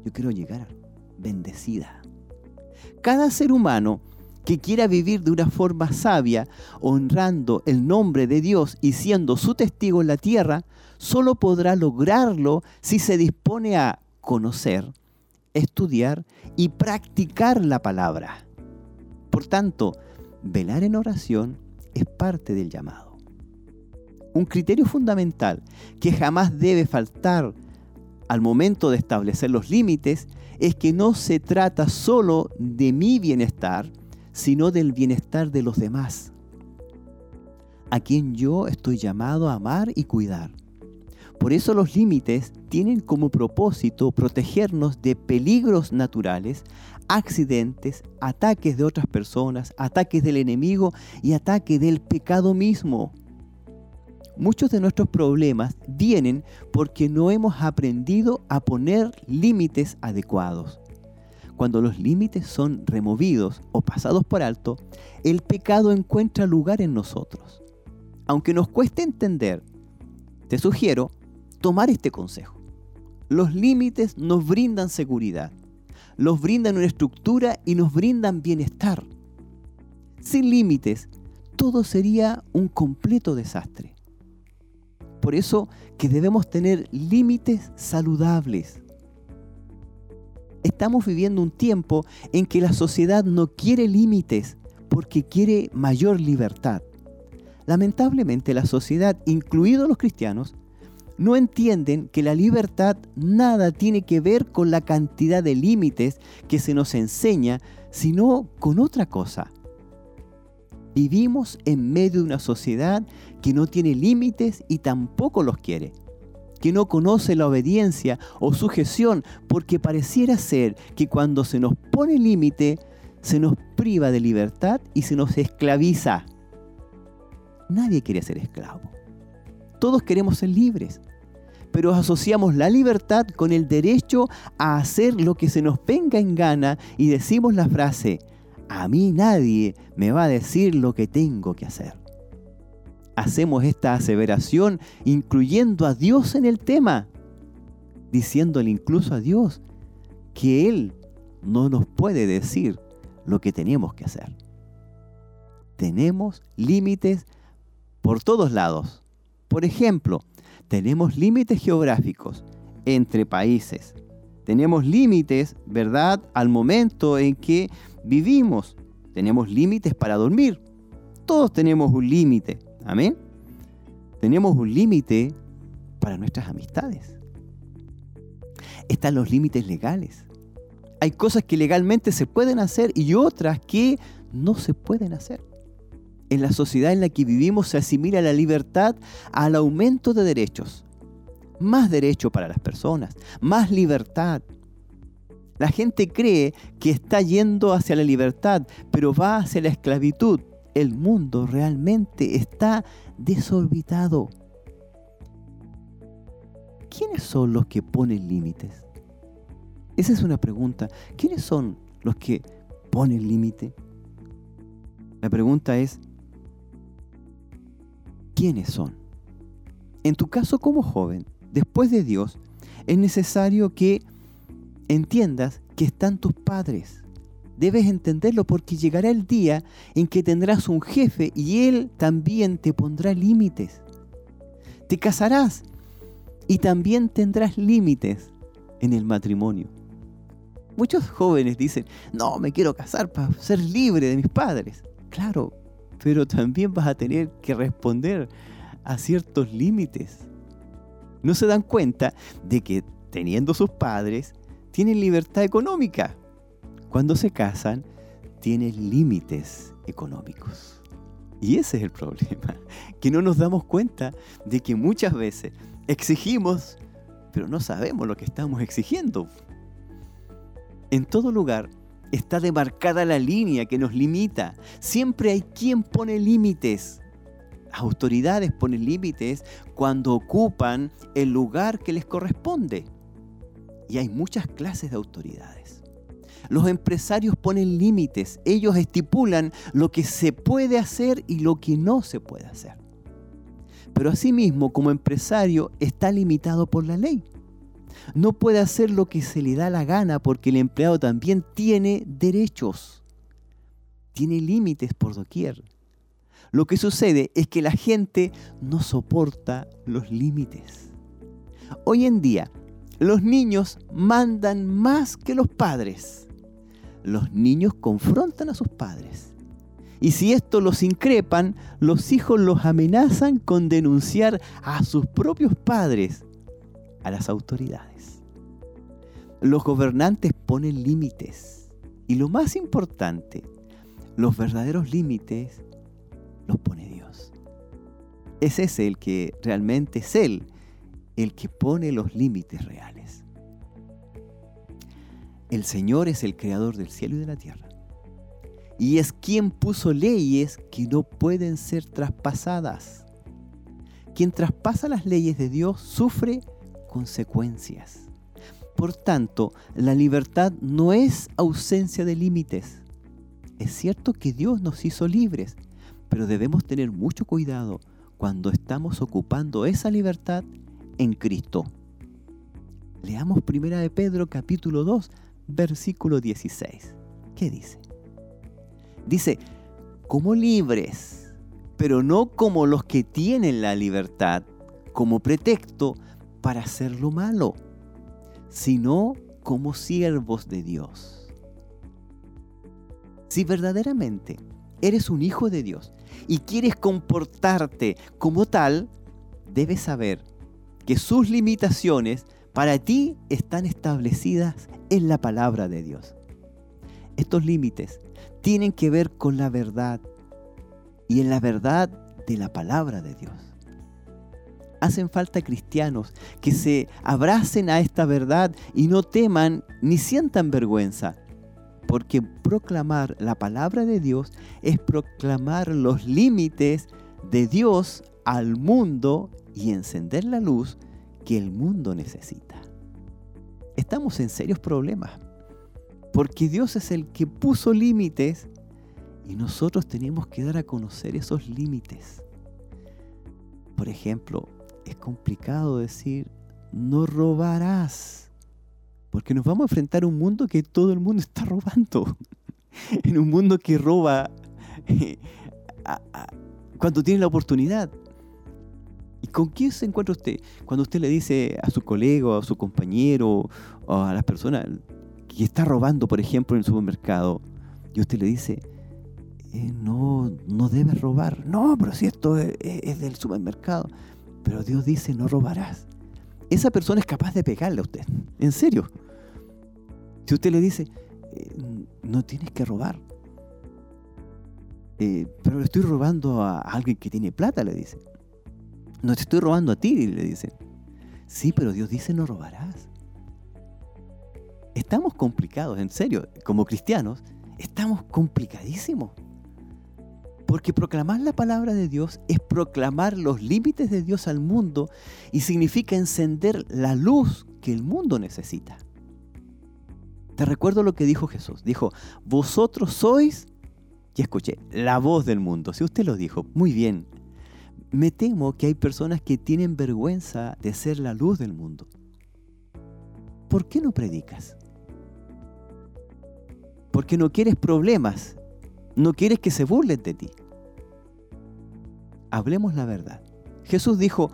yo quiero llegar bendecida. Cada ser humano que quiera vivir de una forma sabia, honrando el nombre de Dios y siendo su testigo en la tierra, solo podrá lograrlo si se dispone a conocer, estudiar y practicar la palabra. Por tanto, velar en oración es parte del llamado. Un criterio fundamental que jamás debe faltar al momento de establecer los límites es que no se trata solo de mi bienestar, sino del bienestar de los demás, a quien yo estoy llamado a amar y cuidar. Por eso los límites tienen como propósito protegernos de peligros naturales, accidentes, ataques de otras personas, ataques del enemigo y ataques del pecado mismo. Muchos de nuestros problemas vienen porque no hemos aprendido a poner límites adecuados. Cuando los límites son removidos o pasados por alto, el pecado encuentra lugar en nosotros. Aunque nos cueste entender, te sugiero tomar este consejo. Los límites nos brindan seguridad, nos brindan una estructura y nos brindan bienestar. Sin límites, todo sería un completo desastre. Por eso que debemos tener límites saludables. Estamos viviendo un tiempo en que la sociedad no quiere límites porque quiere mayor libertad. Lamentablemente la sociedad, incluidos los cristianos, no entienden que la libertad nada tiene que ver con la cantidad de límites que se nos enseña, sino con otra cosa. Vivimos en medio de una sociedad que no tiene límites y tampoco los quiere, que no conoce la obediencia o sujeción porque pareciera ser que cuando se nos pone límite, se nos priva de libertad y se nos esclaviza. Nadie quiere ser esclavo. Todos queremos ser libres pero asociamos la libertad con el derecho a hacer lo que se nos venga en gana y decimos la frase, a mí nadie me va a decir lo que tengo que hacer. Hacemos esta aseveración incluyendo a Dios en el tema, diciéndole incluso a Dios que Él no nos puede decir lo que tenemos que hacer. Tenemos límites por todos lados. Por ejemplo, tenemos límites geográficos entre países. Tenemos límites, ¿verdad?, al momento en que vivimos. Tenemos límites para dormir. Todos tenemos un límite. Amén. Tenemos un límite para nuestras amistades. Están los límites legales. Hay cosas que legalmente se pueden hacer y otras que no se pueden hacer en la sociedad en la que vivimos se asimila la libertad al aumento de derechos. Más derecho para las personas, más libertad. La gente cree que está yendo hacia la libertad, pero va hacia la esclavitud. El mundo realmente está desorbitado. ¿Quiénes son los que ponen límites? Esa es una pregunta. ¿Quiénes son los que ponen límite? La pregunta es, quiénes son. En tu caso como joven, después de Dios, es necesario que entiendas que están tus padres. Debes entenderlo porque llegará el día en que tendrás un jefe y él también te pondrá límites. Te casarás y también tendrás límites en el matrimonio. Muchos jóvenes dicen, no, me quiero casar para ser libre de mis padres. Claro, pero también vas a tener que responder a ciertos límites. No se dan cuenta de que teniendo sus padres, tienen libertad económica. Cuando se casan, tienen límites económicos. Y ese es el problema, que no nos damos cuenta de que muchas veces exigimos, pero no sabemos lo que estamos exigiendo. En todo lugar está demarcada la línea que nos limita. Siempre hay quien pone límites. autoridades ponen límites cuando ocupan el lugar que les corresponde. Y hay muchas clases de autoridades. Los empresarios ponen límites, ellos estipulan lo que se puede hacer y lo que no se puede hacer. Pero asimismo, como empresario, está limitado por la ley. No puede hacer lo que se le da la gana porque el empleado también tiene derechos. Tiene límites por doquier. Lo que sucede es que la gente no soporta los límites. Hoy en día, los niños mandan más que los padres. Los niños confrontan a sus padres. Y si esto los increpan, los hijos los amenazan con denunciar a sus propios padres a las autoridades. Los gobernantes ponen límites. Y lo más importante, los verdaderos límites los pone Dios. Es ese el que realmente es Él, el que pone los límites reales. El Señor es el creador del cielo y de la tierra. Y es quien puso leyes que no pueden ser traspasadas. Quien traspasa las leyes de Dios sufre consecuencias. Por tanto, la libertad no es ausencia de límites. Es cierto que Dios nos hizo libres, pero debemos tener mucho cuidado cuando estamos ocupando esa libertad en Cristo. Leamos 1 de Pedro capítulo 2, versículo 16. ¿Qué dice? Dice, como libres, pero no como los que tienen la libertad como pretexto para hacer lo malo, sino como siervos de Dios. Si verdaderamente eres un hijo de Dios y quieres comportarte como tal, debes saber que sus limitaciones para ti están establecidas en la palabra de Dios. Estos límites tienen que ver con la verdad y en la verdad de la palabra de Dios. Hacen falta cristianos que se abracen a esta verdad y no teman ni sientan vergüenza, porque proclamar la palabra de Dios es proclamar los límites de Dios al mundo y encender la luz que el mundo necesita. Estamos en serios problemas, porque Dios es el que puso límites y nosotros tenemos que dar a conocer esos límites. Por ejemplo, es complicado decir, no robarás porque nos vamos a enfrentar a un mundo que todo el mundo (laughs) está robando. en un mundo que roba eh, cuando tiene la oportunidad. ¿Y con quién se encuentra usted? Cuando usted le dice a su colega, a su compañero, o a las personas que está robando, por ejemplo, en el supermercado, y usted le dice, eh, no, no debes robar. No, pero si esto es del supermercado. Pero Dios dice, no robarás esa persona es capaz de pegarle a usted. En serio. Si usted le dice, eh, no tienes que robar. Eh, pero le estoy robando a alguien que tiene plata, le dice. No te estoy robando a ti, le dice. Sí, pero Dios dice no robarás. Estamos complicados, en serio, como cristianos, estamos complicadísimos. Porque proclamar la palabra de Dios es proclamar los límites de Dios al mundo y significa encender la luz que el mundo necesita. Te recuerdo lo que dijo Jesús. Dijo, vosotros sois, y escuché, la voz del mundo. Si usted lo dijo, muy bien. Me temo que hay personas que tienen vergüenza de ser la luz del mundo. ¿Por qué no predicas? Porque no quieres problemas, no quieres que se burlen de ti hablemos la verdad. Jesús dijo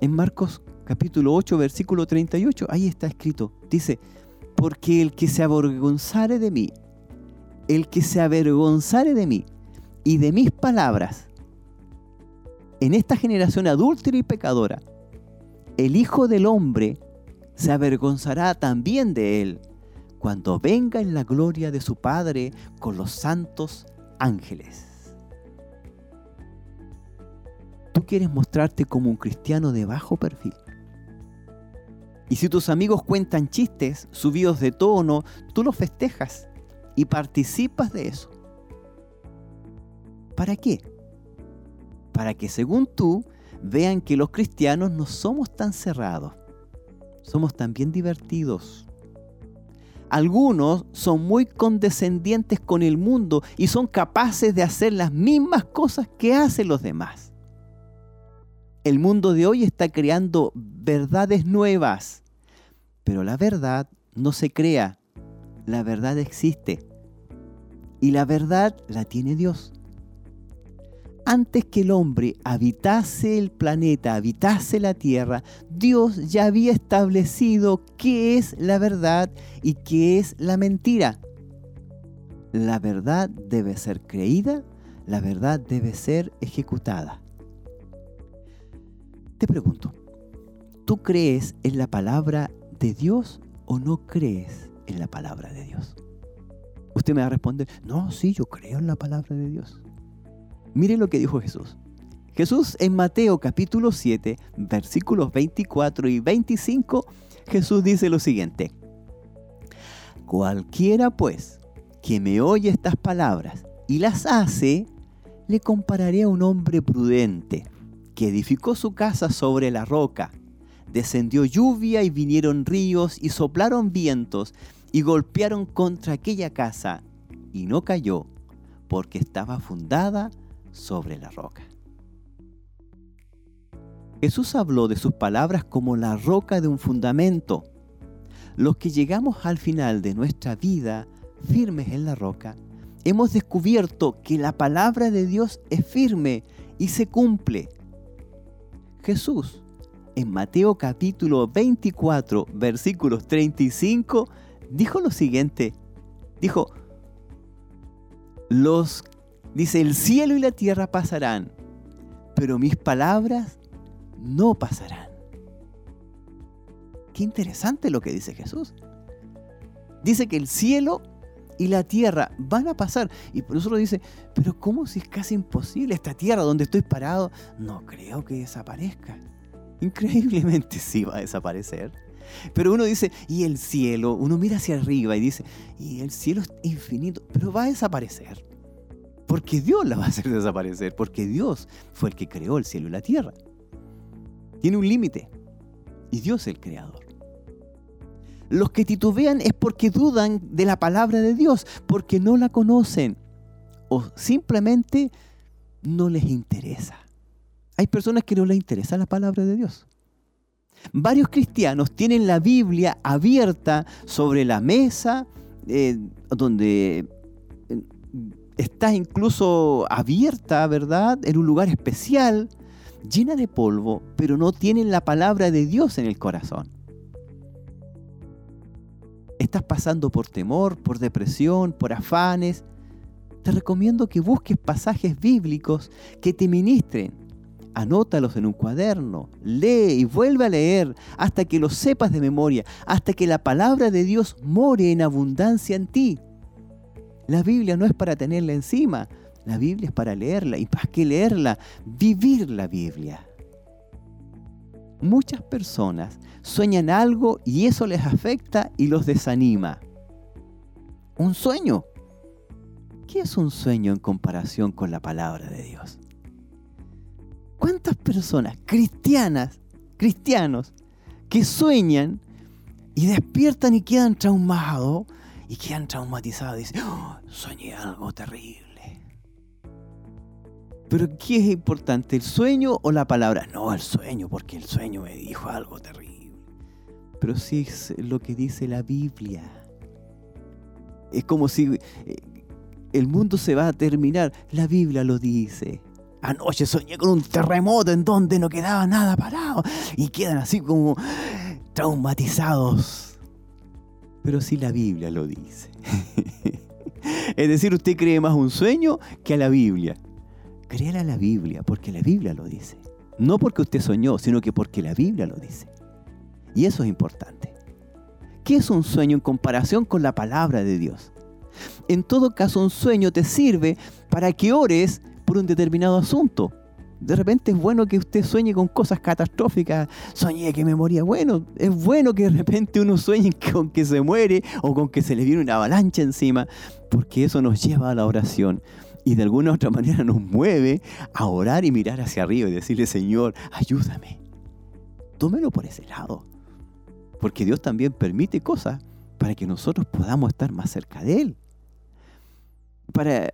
en Marcos capítulo 8, versículo 38, ahí está escrito, dice, porque el que se avergonzare de mí, el que se avergonzare de mí y de mis palabras, en esta generación adúltera y pecadora, el Hijo del Hombre se avergonzará también de él cuando venga en la gloria de su Padre con los santos ángeles. tú quieres mostrarte como un cristiano de bajo perfil. Y si tus amigos cuentan chistes subidos de tono, tú los festejas y participas de eso. ¿Para qué? Para que según tú vean que los cristianos no somos tan cerrados. somos también divertidos. Algunos son muy condescendientes con el mundo y son capaces de hacer las mismas cosas que hacen los demás. El mundo de hoy está creando verdades nuevas, pero la verdad no se crea, la verdad existe y la verdad la tiene Dios antes que el hombre habitase el planeta, habitase la tierra, Dios ya había establecido qué es la verdad y qué es la mentira. La verdad debe ser creída, la verdad debe ser ejecutada. Te pregunto, ¿tú crees en la palabra de Dios o no crees en la palabra de Dios? Usted me va a responder, no, sí, yo creo en la palabra de Dios. Mire lo que dijo Jesús. Jesús en Mateo capítulo 7, versículos 24 y 25, Jesús dice lo siguiente. Cualquiera pues que me oye estas palabras y las hace, le compararé a un hombre prudente que edificó su casa sobre la roca. Descendió lluvia y vinieron ríos y soplaron vientos y golpearon contra aquella casa y no cayó porque estaba fundada sobre la roca. Jesús habló de sus palabras como la roca de un fundamento. Los que llegamos al final de nuestra vida firmes en la roca, hemos descubierto que la palabra de Dios es firme y se cumple. Jesús, en Mateo capítulo 24, versículos 35, dijo lo siguiente. Dijo, los Dice, el cielo y la tierra pasarán, pero mis palabras no pasarán. Qué interesante lo que dice Jesús. Dice que el cielo y la tierra van a pasar. Y por eso lo dice, pero ¿cómo si es casi imposible esta tierra donde estoy parado? No creo que desaparezca. Increíblemente sí va a desaparecer. Pero uno dice, y el cielo, uno mira hacia arriba y dice, y el cielo es infinito, pero va a desaparecer. Porque Dios la va a hacer desaparecer, porque Dios fue el que creó el cielo y la tierra. Tiene un límite y Dios es el creador. Los que titubean es porque dudan de la palabra de Dios, porque no la conocen o simplemente no les interesa. Hay personas que no les interesa la palabra de Dios. Varios cristianos tienen la Biblia abierta sobre la mesa, eh, donde está incluso abierta, ¿verdad? En un lugar especial, llena de polvo, pero no tienen la palabra de Dios en el corazón. Estás pasando por temor, por depresión, por afanes. Te recomiendo que busques pasajes bíblicos que te ministren. Anótalos en un cuaderno, lee y vuelve a leer hasta que los sepas de memoria, hasta que la palabra de Dios more en abundancia en ti. La Biblia no es para tenerla encima, la Biblia es para leerla y para qué leerla, vivir la Biblia. Muchas personas sueñan algo y eso les afecta y los desanima. Un sueño. ¿Qué es un sueño en comparación con la palabra de Dios? ¿Cuántas personas cristianas, cristianos, que sueñan y despiertan y quedan traumados y quedan traumatizados. Dicen, oh, soñé algo terrible. Pero ¿qué es importante, el sueño o la palabra? No, el sueño, porque el sueño me dijo algo terrible. Pero sí es lo que dice la Biblia. Es como si eh, el mundo se va a terminar. La Biblia lo dice. Anoche soñé con un terremoto en donde no quedaba nada parado y quedan así como traumatizados pero sí la Biblia lo dice. (laughs) es decir, usted cree más un sueño que a la Biblia. Créala a la Biblia, porque la Biblia lo dice. No porque usted soñó, sino que porque la Biblia lo dice. Y eso es importante. ¿Qué es un sueño en comparación con la palabra de Dios? En todo caso, un sueño te sirve para que ores por un determinado asunto. De repente es bueno que usted sueñe con cosas catastróficas. Soñé que me moría. Bueno, es bueno que de repente uno sueñe (laughs) con que se muere o con que se le viene una avalancha encima, porque eso nos lleva a la oración y de alguna u otra manera nos mueve a orar y mirar hacia arriba y decirle, Señor, ayúdame. Tómelo por ese lado. Porque Dios también permite cosas para que nosotros podamos estar más cerca de Él. Para,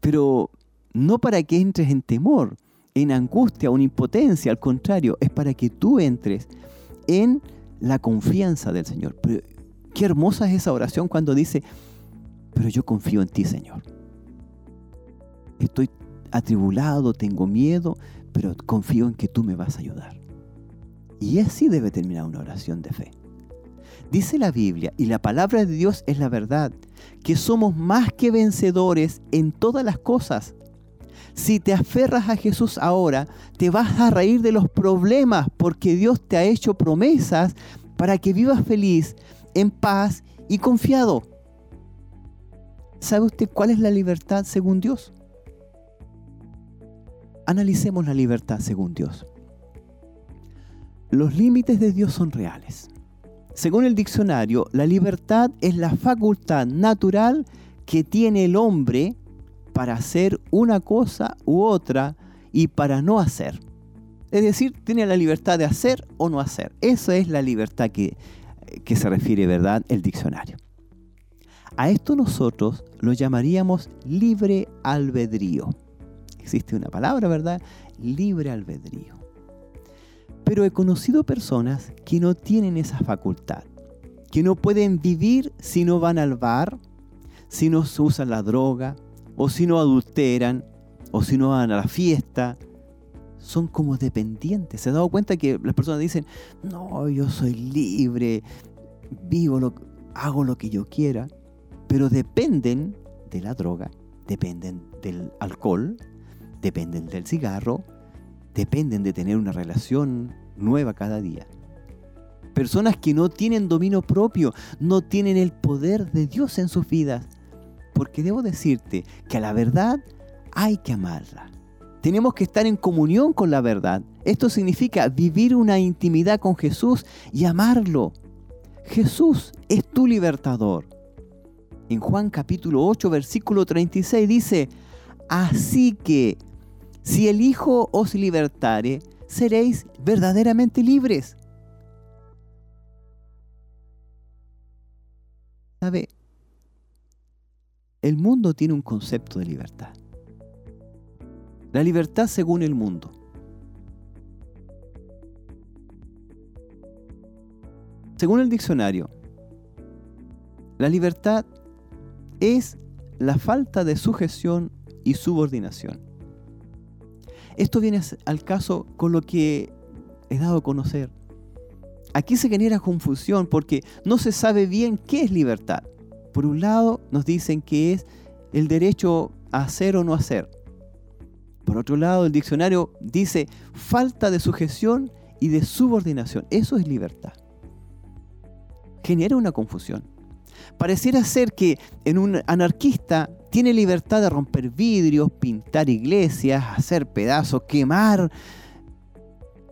pero no para que entres en temor, en angustia o en impotencia, al contrario, es para que tú entres en la confianza del Señor. Pero qué hermosa es esa oración cuando dice, pero yo confío en ti, Señor. Estoy atribulado, tengo miedo, pero confío en que tú me vas a ayudar. Y así debe terminar una oración de fe. Dice la Biblia, y la palabra de Dios es la verdad, que somos más que vencedores en todas las cosas. Si te aferras a Jesús ahora, te vas a reír de los problemas porque Dios te ha hecho promesas para que vivas feliz, en paz y confiado. ¿Sabe usted cuál es la libertad según Dios? Analicemos la libertad según Dios. Los límites de Dios son reales. Según el diccionario, la libertad es la facultad natural que tiene el hombre para hacer una cosa u otra y para no hacer. Es decir, tiene la libertad de hacer o no hacer. Esa es la libertad que, que se refiere, ¿verdad?, el diccionario. A esto nosotros lo llamaríamos libre albedrío. Existe una palabra, ¿verdad? Libre albedrío. Pero he conocido personas que no tienen esa facultad, que no pueden vivir si no van al bar, si no usan la droga, o si no adulteran, o si no van a la fiesta. Son como dependientes. ¿Se han dado cuenta que las personas dicen, no, yo soy libre, vivo, lo, hago lo que yo quiera, pero dependen de la droga, dependen del alcohol, dependen del cigarro, dependen de tener una relación nueva cada día. Personas que no tienen dominio propio, no tienen el poder de Dios en sus vidas. Porque debo decirte que a la verdad hay que amarla. Tenemos que estar en comunión con la verdad. Esto significa vivir una intimidad con Jesús y amarlo. Jesús es tu libertador. En Juan capítulo 8, versículo 36 dice, así que si el Hijo os libertare, seréis verdaderamente libres. ¿Sabe? El mundo tiene un concepto de libertad. La libertad según el mundo. Según el diccionario, la libertad es la falta de sujeción y subordinación. Esto viene al caso con lo que he dado a conocer. Aquí se genera confusión porque no se sabe bien qué es libertad. Por un lado nos dicen que es el derecho a hacer o no hacer. Por otro lado, el diccionario dice falta de sujeción y de subordinación. Eso es libertad. Genera una confusión. Pareciera ser que en un anarquista tiene libertad de romper vidrios, pintar iglesias, hacer pedazos, quemar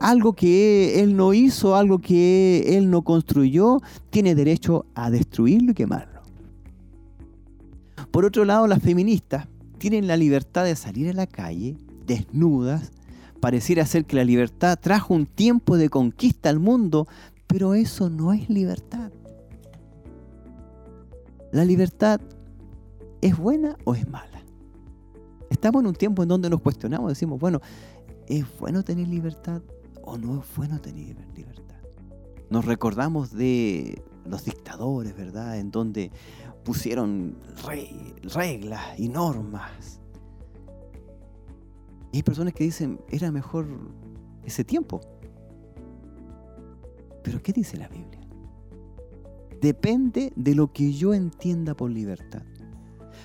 algo que él no hizo, algo que él no construyó, tiene derecho a destruirlo y quemarlo. Por otro lado, las feministas tienen la libertad de salir a la calle desnudas. Pareciera ser que la libertad trajo un tiempo de conquista al mundo, pero eso no es libertad. ¿La libertad es buena o es mala? Estamos en un tiempo en donde nos cuestionamos, decimos, bueno, ¿es bueno tener libertad o no es bueno tener libertad? Nos recordamos de los dictadores, ¿verdad? En donde pusieron reglas y normas. Y hay personas que dicen, era mejor ese tiempo. Pero ¿qué dice la Biblia? depende de lo que yo entienda por libertad.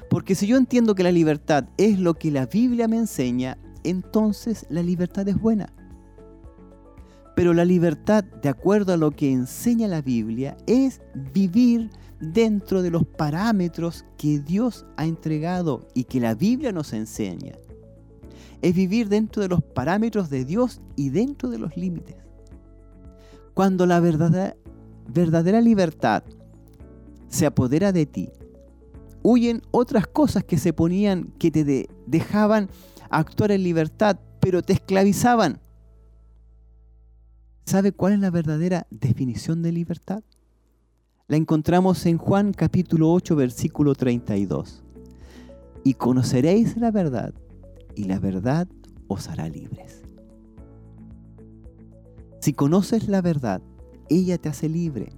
Porque si yo entiendo que la libertad es lo que la Biblia me enseña, entonces la libertad es buena. Pero la libertad, de acuerdo a lo que enseña la Biblia, es vivir dentro de los parámetros que Dios ha entregado y que la Biblia nos enseña. Es vivir dentro de los parámetros de Dios y dentro de los límites. Cuando la verdad, verdadera libertad se apodera de ti, huyen otras cosas que se ponían, que te dejaban actuar en libertad, pero te esclavizaban. ¿Sabe cuál es la verdadera definición de libertad? La encontramos en Juan capítulo 8 versículo 32. Y conoceréis la verdad, y la verdad os hará libres. Si conoces la verdad, ella te hace libre.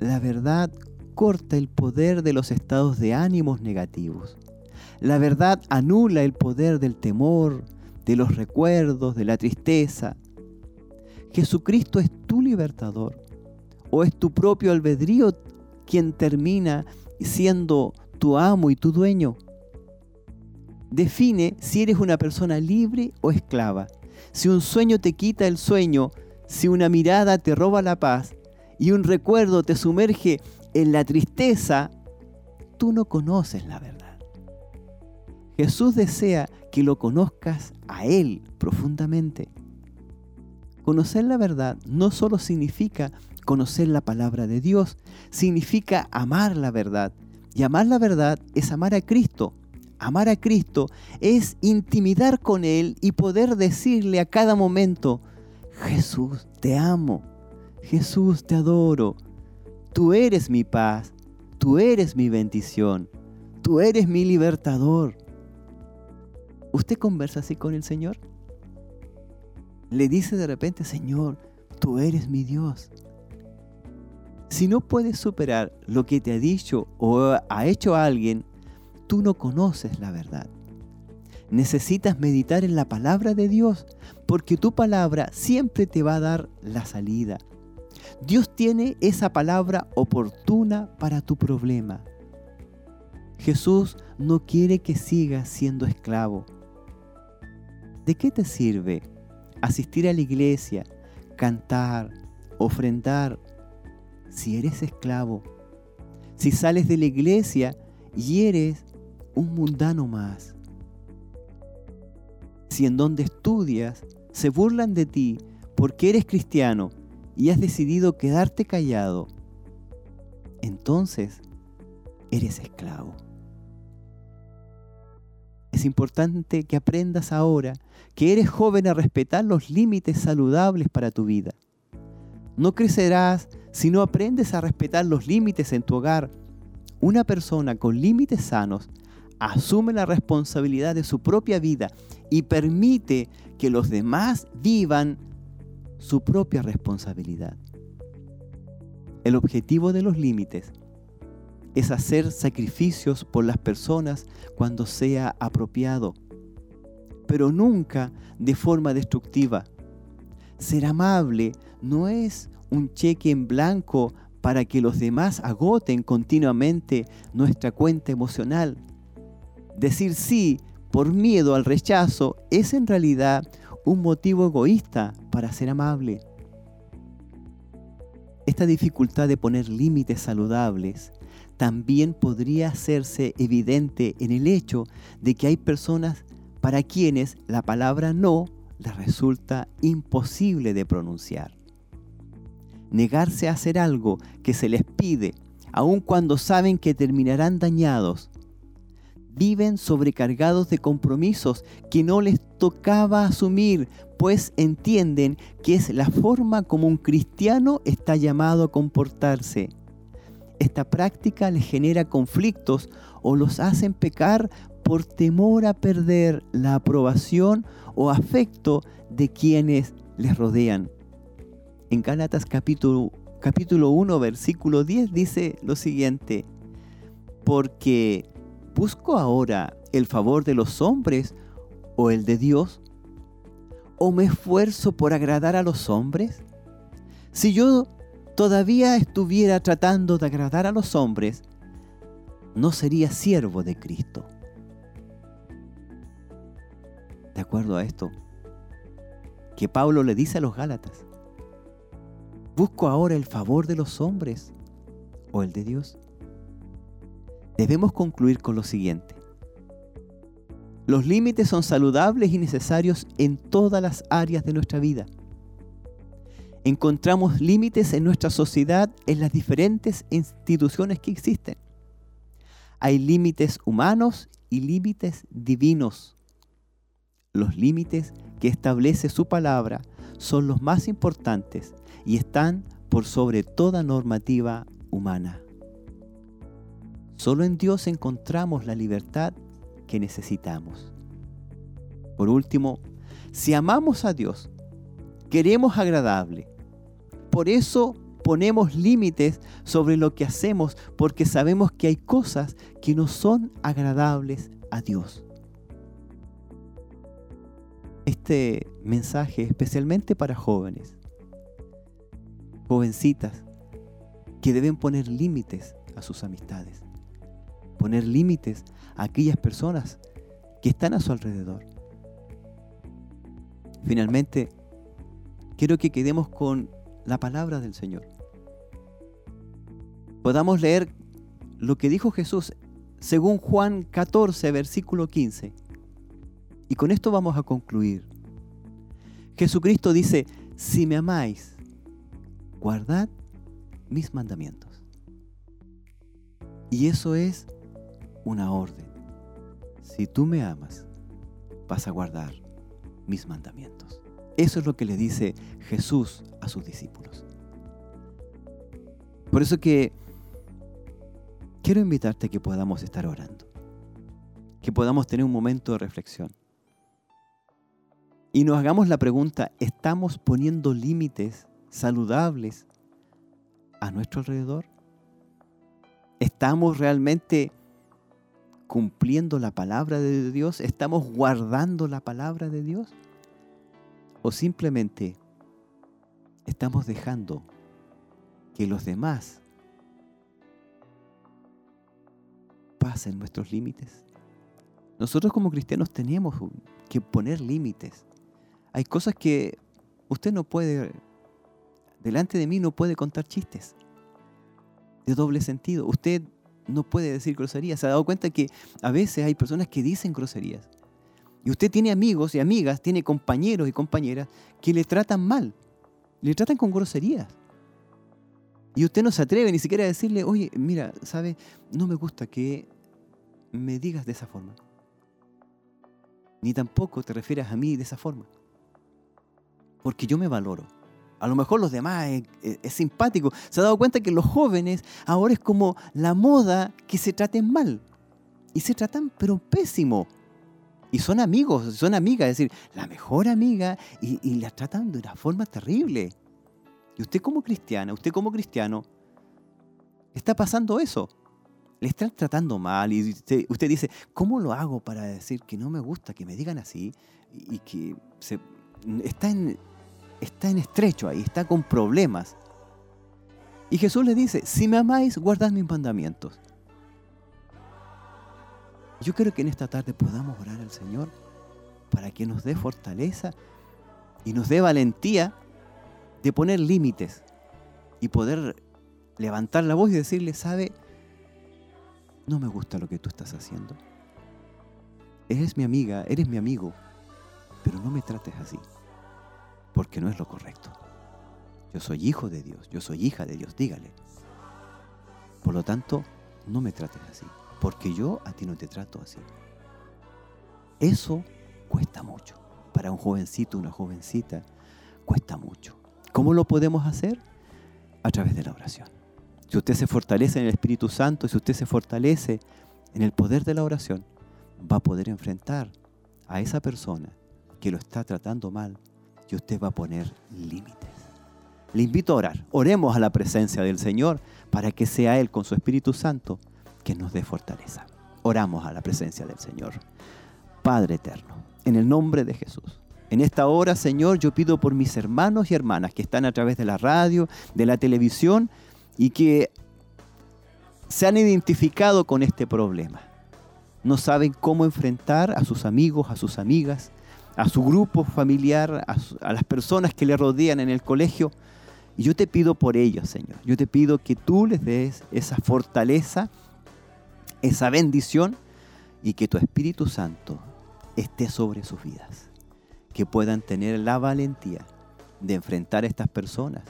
La verdad corta el poder de los estados de ánimos negativos. La verdad anula el poder del temor, de los recuerdos, de la tristeza. Jesucristo es tu libertador o es tu propio albedrío quien termina siendo tu amo y tu dueño. Define si eres una persona libre o esclava. Si un sueño te quita el sueño, si una mirada te roba la paz y un recuerdo te sumerge en la tristeza, tú no conoces la verdad. Jesús desea que lo conozcas a Él profundamente. Conocer la verdad no solo significa conocer la palabra de Dios, significa amar la verdad. Y amar la verdad es amar a Cristo. Amar a Cristo es intimidar con Él y poder decirle a cada momento, Jesús, te amo. Jesús, te adoro. Tú eres mi paz. Tú eres mi bendición. Tú eres mi libertador. ¿Usted conversa así con el Señor? Le dice de repente, Señor, tú eres mi Dios. Si no puedes superar lo que te ha dicho o ha hecho alguien, tú no conoces la verdad. Necesitas meditar en la palabra de Dios, porque tu palabra siempre te va a dar la salida. Dios tiene esa palabra oportuna para tu problema. Jesús no quiere que sigas siendo esclavo. ¿De qué te sirve asistir a la iglesia, cantar, ofrendar, si eres esclavo? Si sales de la iglesia y eres un mundano más. Si en donde estudias se burlan de ti porque eres cristiano y has decidido quedarte callado, entonces eres esclavo. Es importante que aprendas ahora que eres joven a respetar los límites saludables para tu vida. No crecerás si no aprendes a respetar los límites en tu hogar. Una persona con límites sanos asume la responsabilidad de su propia vida y permite que los demás vivan su propia responsabilidad. El objetivo de los límites es hacer sacrificios por las personas cuando sea apropiado, pero nunca de forma destructiva. Ser amable no es un cheque en blanco para que los demás agoten continuamente nuestra cuenta emocional. Decir sí por miedo al rechazo es en realidad un motivo egoísta para ser amable. Esta dificultad de poner límites saludables también podría hacerse evidente en el hecho de que hay personas para quienes la palabra no les resulta imposible de pronunciar. Negarse a hacer algo que se les pide, aun cuando saben que terminarán dañados, viven sobrecargados de compromisos que no les tocaba asumir, pues entienden que es la forma como un cristiano está llamado a comportarse esta práctica les genera conflictos o los hacen pecar por temor a perder la aprobación o afecto de quienes les rodean. En Gálatas capítulo, capítulo 1, versículo 10 dice lo siguiente, porque busco ahora el favor de los hombres o el de Dios, o me esfuerzo por agradar a los hombres. Si yo todavía estuviera tratando de agradar a los hombres, no sería siervo de Cristo. Acuerdo a esto, que Pablo le dice a los Gálatas, ¿busco ahora el favor de los hombres o el de Dios? Debemos concluir con lo siguiente. Los límites son saludables y necesarios en todas las áreas de nuestra vida encontramos límites en nuestra sociedad en las diferentes instituciones que existen. Hay límites humanos y límites divinos. Los límites que establece su palabra son los más importantes y están por sobre toda normativa humana. Solo en Dios encontramos la libertad que necesitamos. Por último, si amamos a Dios, queremos agradable. Por eso ponemos límites sobre lo que hacemos porque sabemos que hay cosas que no son agradables a Dios. Este mensaje especialmente para jóvenes, jovencitas, que deben poner límites a sus amistades, poner límites a aquellas personas que están a su alrededor. Finalmente, quiero que quedemos con la palabra del Señor. Podamos leer lo que dijo Jesús según Juan 14, versículo 15. Y con esto vamos a concluir. Jesucristo dice, si me amáis, guardad mis mandamientos. Y eso es una orden. Si tú me amas, vas a guardar mis mandamientos. Eso es lo que le dice Jesús a sus discípulos. Por eso que quiero invitarte a que podamos estar orando, que podamos tener un momento de reflexión y nos hagamos la pregunta, ¿estamos poniendo límites saludables a nuestro alrededor? ¿Estamos realmente cumpliendo la palabra de Dios? ¿Estamos guardando la palabra de Dios? ¿O simplemente estamos dejando que los demás pasen nuestros límites? Nosotros como cristianos tenemos que poner límites. Hay cosas que usted no puede, delante de mí no puede contar chistes de doble sentido. Usted no puede decir groserías. Se ha dado cuenta que a veces hay personas que dicen groserías. Y usted tiene amigos y amigas, tiene compañeros y compañeras que le tratan mal, le tratan con groserías. Y usted no se atreve ni siquiera a decirle, oye, mira, ¿sabe? No me gusta que me digas de esa forma. Ni tampoco te refieras a mí de esa forma. Porque yo me valoro. A lo mejor los demás es, es, simpático. Se ha dado cuenta que los jóvenes ahora es como la moda que se traten mal. Y se tratan, pero pésimo. Y son amigos, son amigas, es decir, la mejor amiga y, y las tratan de una forma terrible. Y usted como cristiana, usted como cristiano, está pasando eso. Le están tratando mal y usted, dice, ¿cómo lo hago para decir que no me gusta que me digan así y, que está, en, está en estrecho ahí, está con problemas? Y Jesús le dice, si me amáis, guardad mis mandamientos. Yo creo que en esta tarde podamos orar al Señor para que nos dé fortaleza y nos dé valentía de poner límites y poder levantar la voz y decirle, sabe, no me gusta lo que tú estás haciendo. Eres mi amiga, eres mi amigo, pero no me trates así, porque no es lo correcto. Yo soy hijo de Dios, yo soy hija de Dios, dígale. Por lo tanto, no me trates así porque yo a ti no te trato así. Eso cuesta mucho. Para un jovencito, una jovencita, cuesta mucho. ¿Cómo lo podemos hacer? A través de la oración. Si usted se fortalece en el Espíritu Santo, si usted se fortalece en el poder de la oración, va a poder enfrentar a esa persona que lo está tratando mal y usted va a poner límites. Le invito a orar. Oremos a la presencia del Señor para que sea Él con su Espíritu Santo que nos dé fortaleza. Oramos a la presencia del Señor. Padre eterno, en el nombre de Jesús. En esta hora, Señor, yo pido por mis hermanos y hermanas que están a través de la radio, de la televisión y que se han identificado con este problema. No saben cómo enfrentar a sus amigos, a sus amigas, a su grupo familiar, a, las personas que le rodean en el colegio. Y yo te pido por ellos, Señor. Yo te pido que tú les des esa fortaleza esa bendición y que tu Espíritu Santo esté sobre sus vidas. Que puedan tener la valentía de enfrentar a estas personas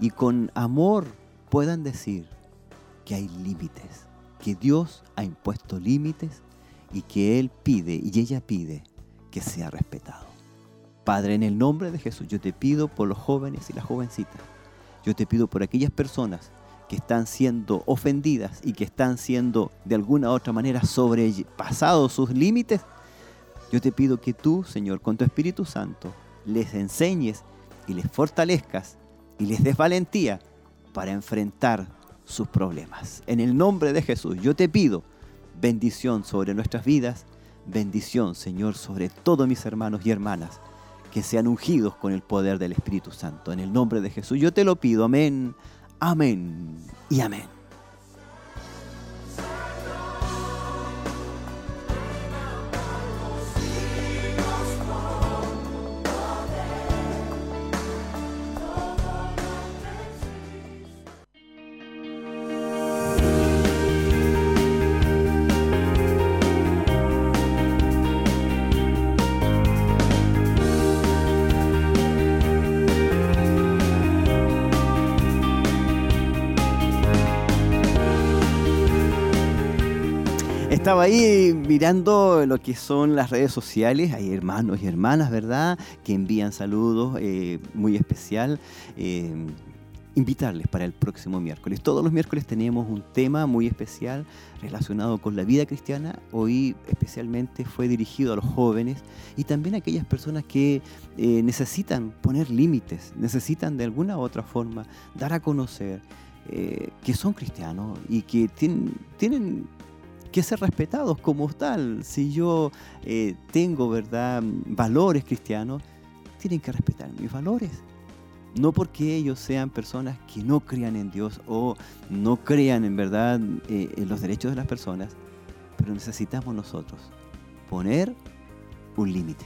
y con amor puedan decir que hay límites, que Dios ha impuesto límites y que Él pide y ella pide que sea respetado. Padre, en el nombre de Jesús, yo te pido por los jóvenes y las jovencitas. Yo te pido por aquellas personas que están siendo ofendidas y que están siendo de alguna u otra manera sobrepasados sus límites. Yo te pido que tú, Señor, con tu Espíritu Santo, les enseñes y les fortalezcas y les des valentía para enfrentar sus problemas. En el nombre de Jesús, yo te pido bendición sobre nuestras vidas, bendición, Señor, sobre todos mis hermanos y hermanas que sean ungidos con el poder del Espíritu Santo. En el nombre de Jesús, yo te lo pido. Amén, amén y amén. Estaba ahí mirando lo que son las redes sociales, hay hermanos y hermanas, ¿verdad?, que envían saludos eh, muy especial. Eh, invitarles para el próximo miércoles. Todos los miércoles tenemos un tema muy especial relacionado con la vida cristiana. Hoy especialmente fue dirigido a los jóvenes y también a aquellas personas que eh, necesitan poner límites, necesitan de alguna u otra forma dar a conocer que son cristianos y que tienen, tienen que ser respetados como tal. Si yo eh, tengo, ¿verdad?, valores cristianos, tienen que respetar mis valores. No porque ellos sean personas que no crean en Dios o no crean en verdad eh, en los derechos de las personas, pero necesitamos nosotros poner un límite.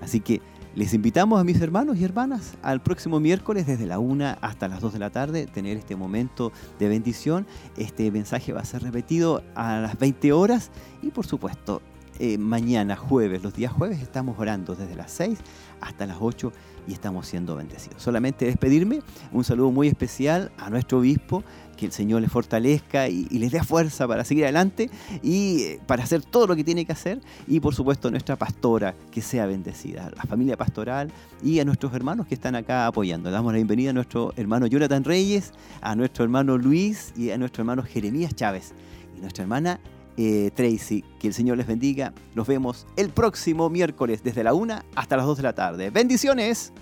Así que les invitamos a mis hermanos y hermanas al próximo miércoles desde la 1 hasta las 2 de la tarde tener este momento de bendición. Este mensaje va a ser repetido a las 20 horas y por supuesto eh, mañana jueves, los días jueves estamos orando desde las 6 hasta las 8 y estamos siendo bendecidos. Solamente despedirme, un saludo muy especial a nuestro obispo, que el Señor les fortalezca y, les dé fuerza para seguir adelante y eh, para hacer todo lo que tiene que hacer. Y por supuesto nuestra pastora, que sea bendecida, la familia pastoral y a nuestros hermanos que están acá apoyando. damos la bienvenida a nuestro hermano Jonathan Reyes, a nuestro hermano Luis y a nuestro hermano Jeremías Chávez y nuestra hermana eh, Tracy. Que el Señor les bendiga. Nos vemos el próximo miércoles desde la 1 hasta las 2 de la tarde. Bendiciones.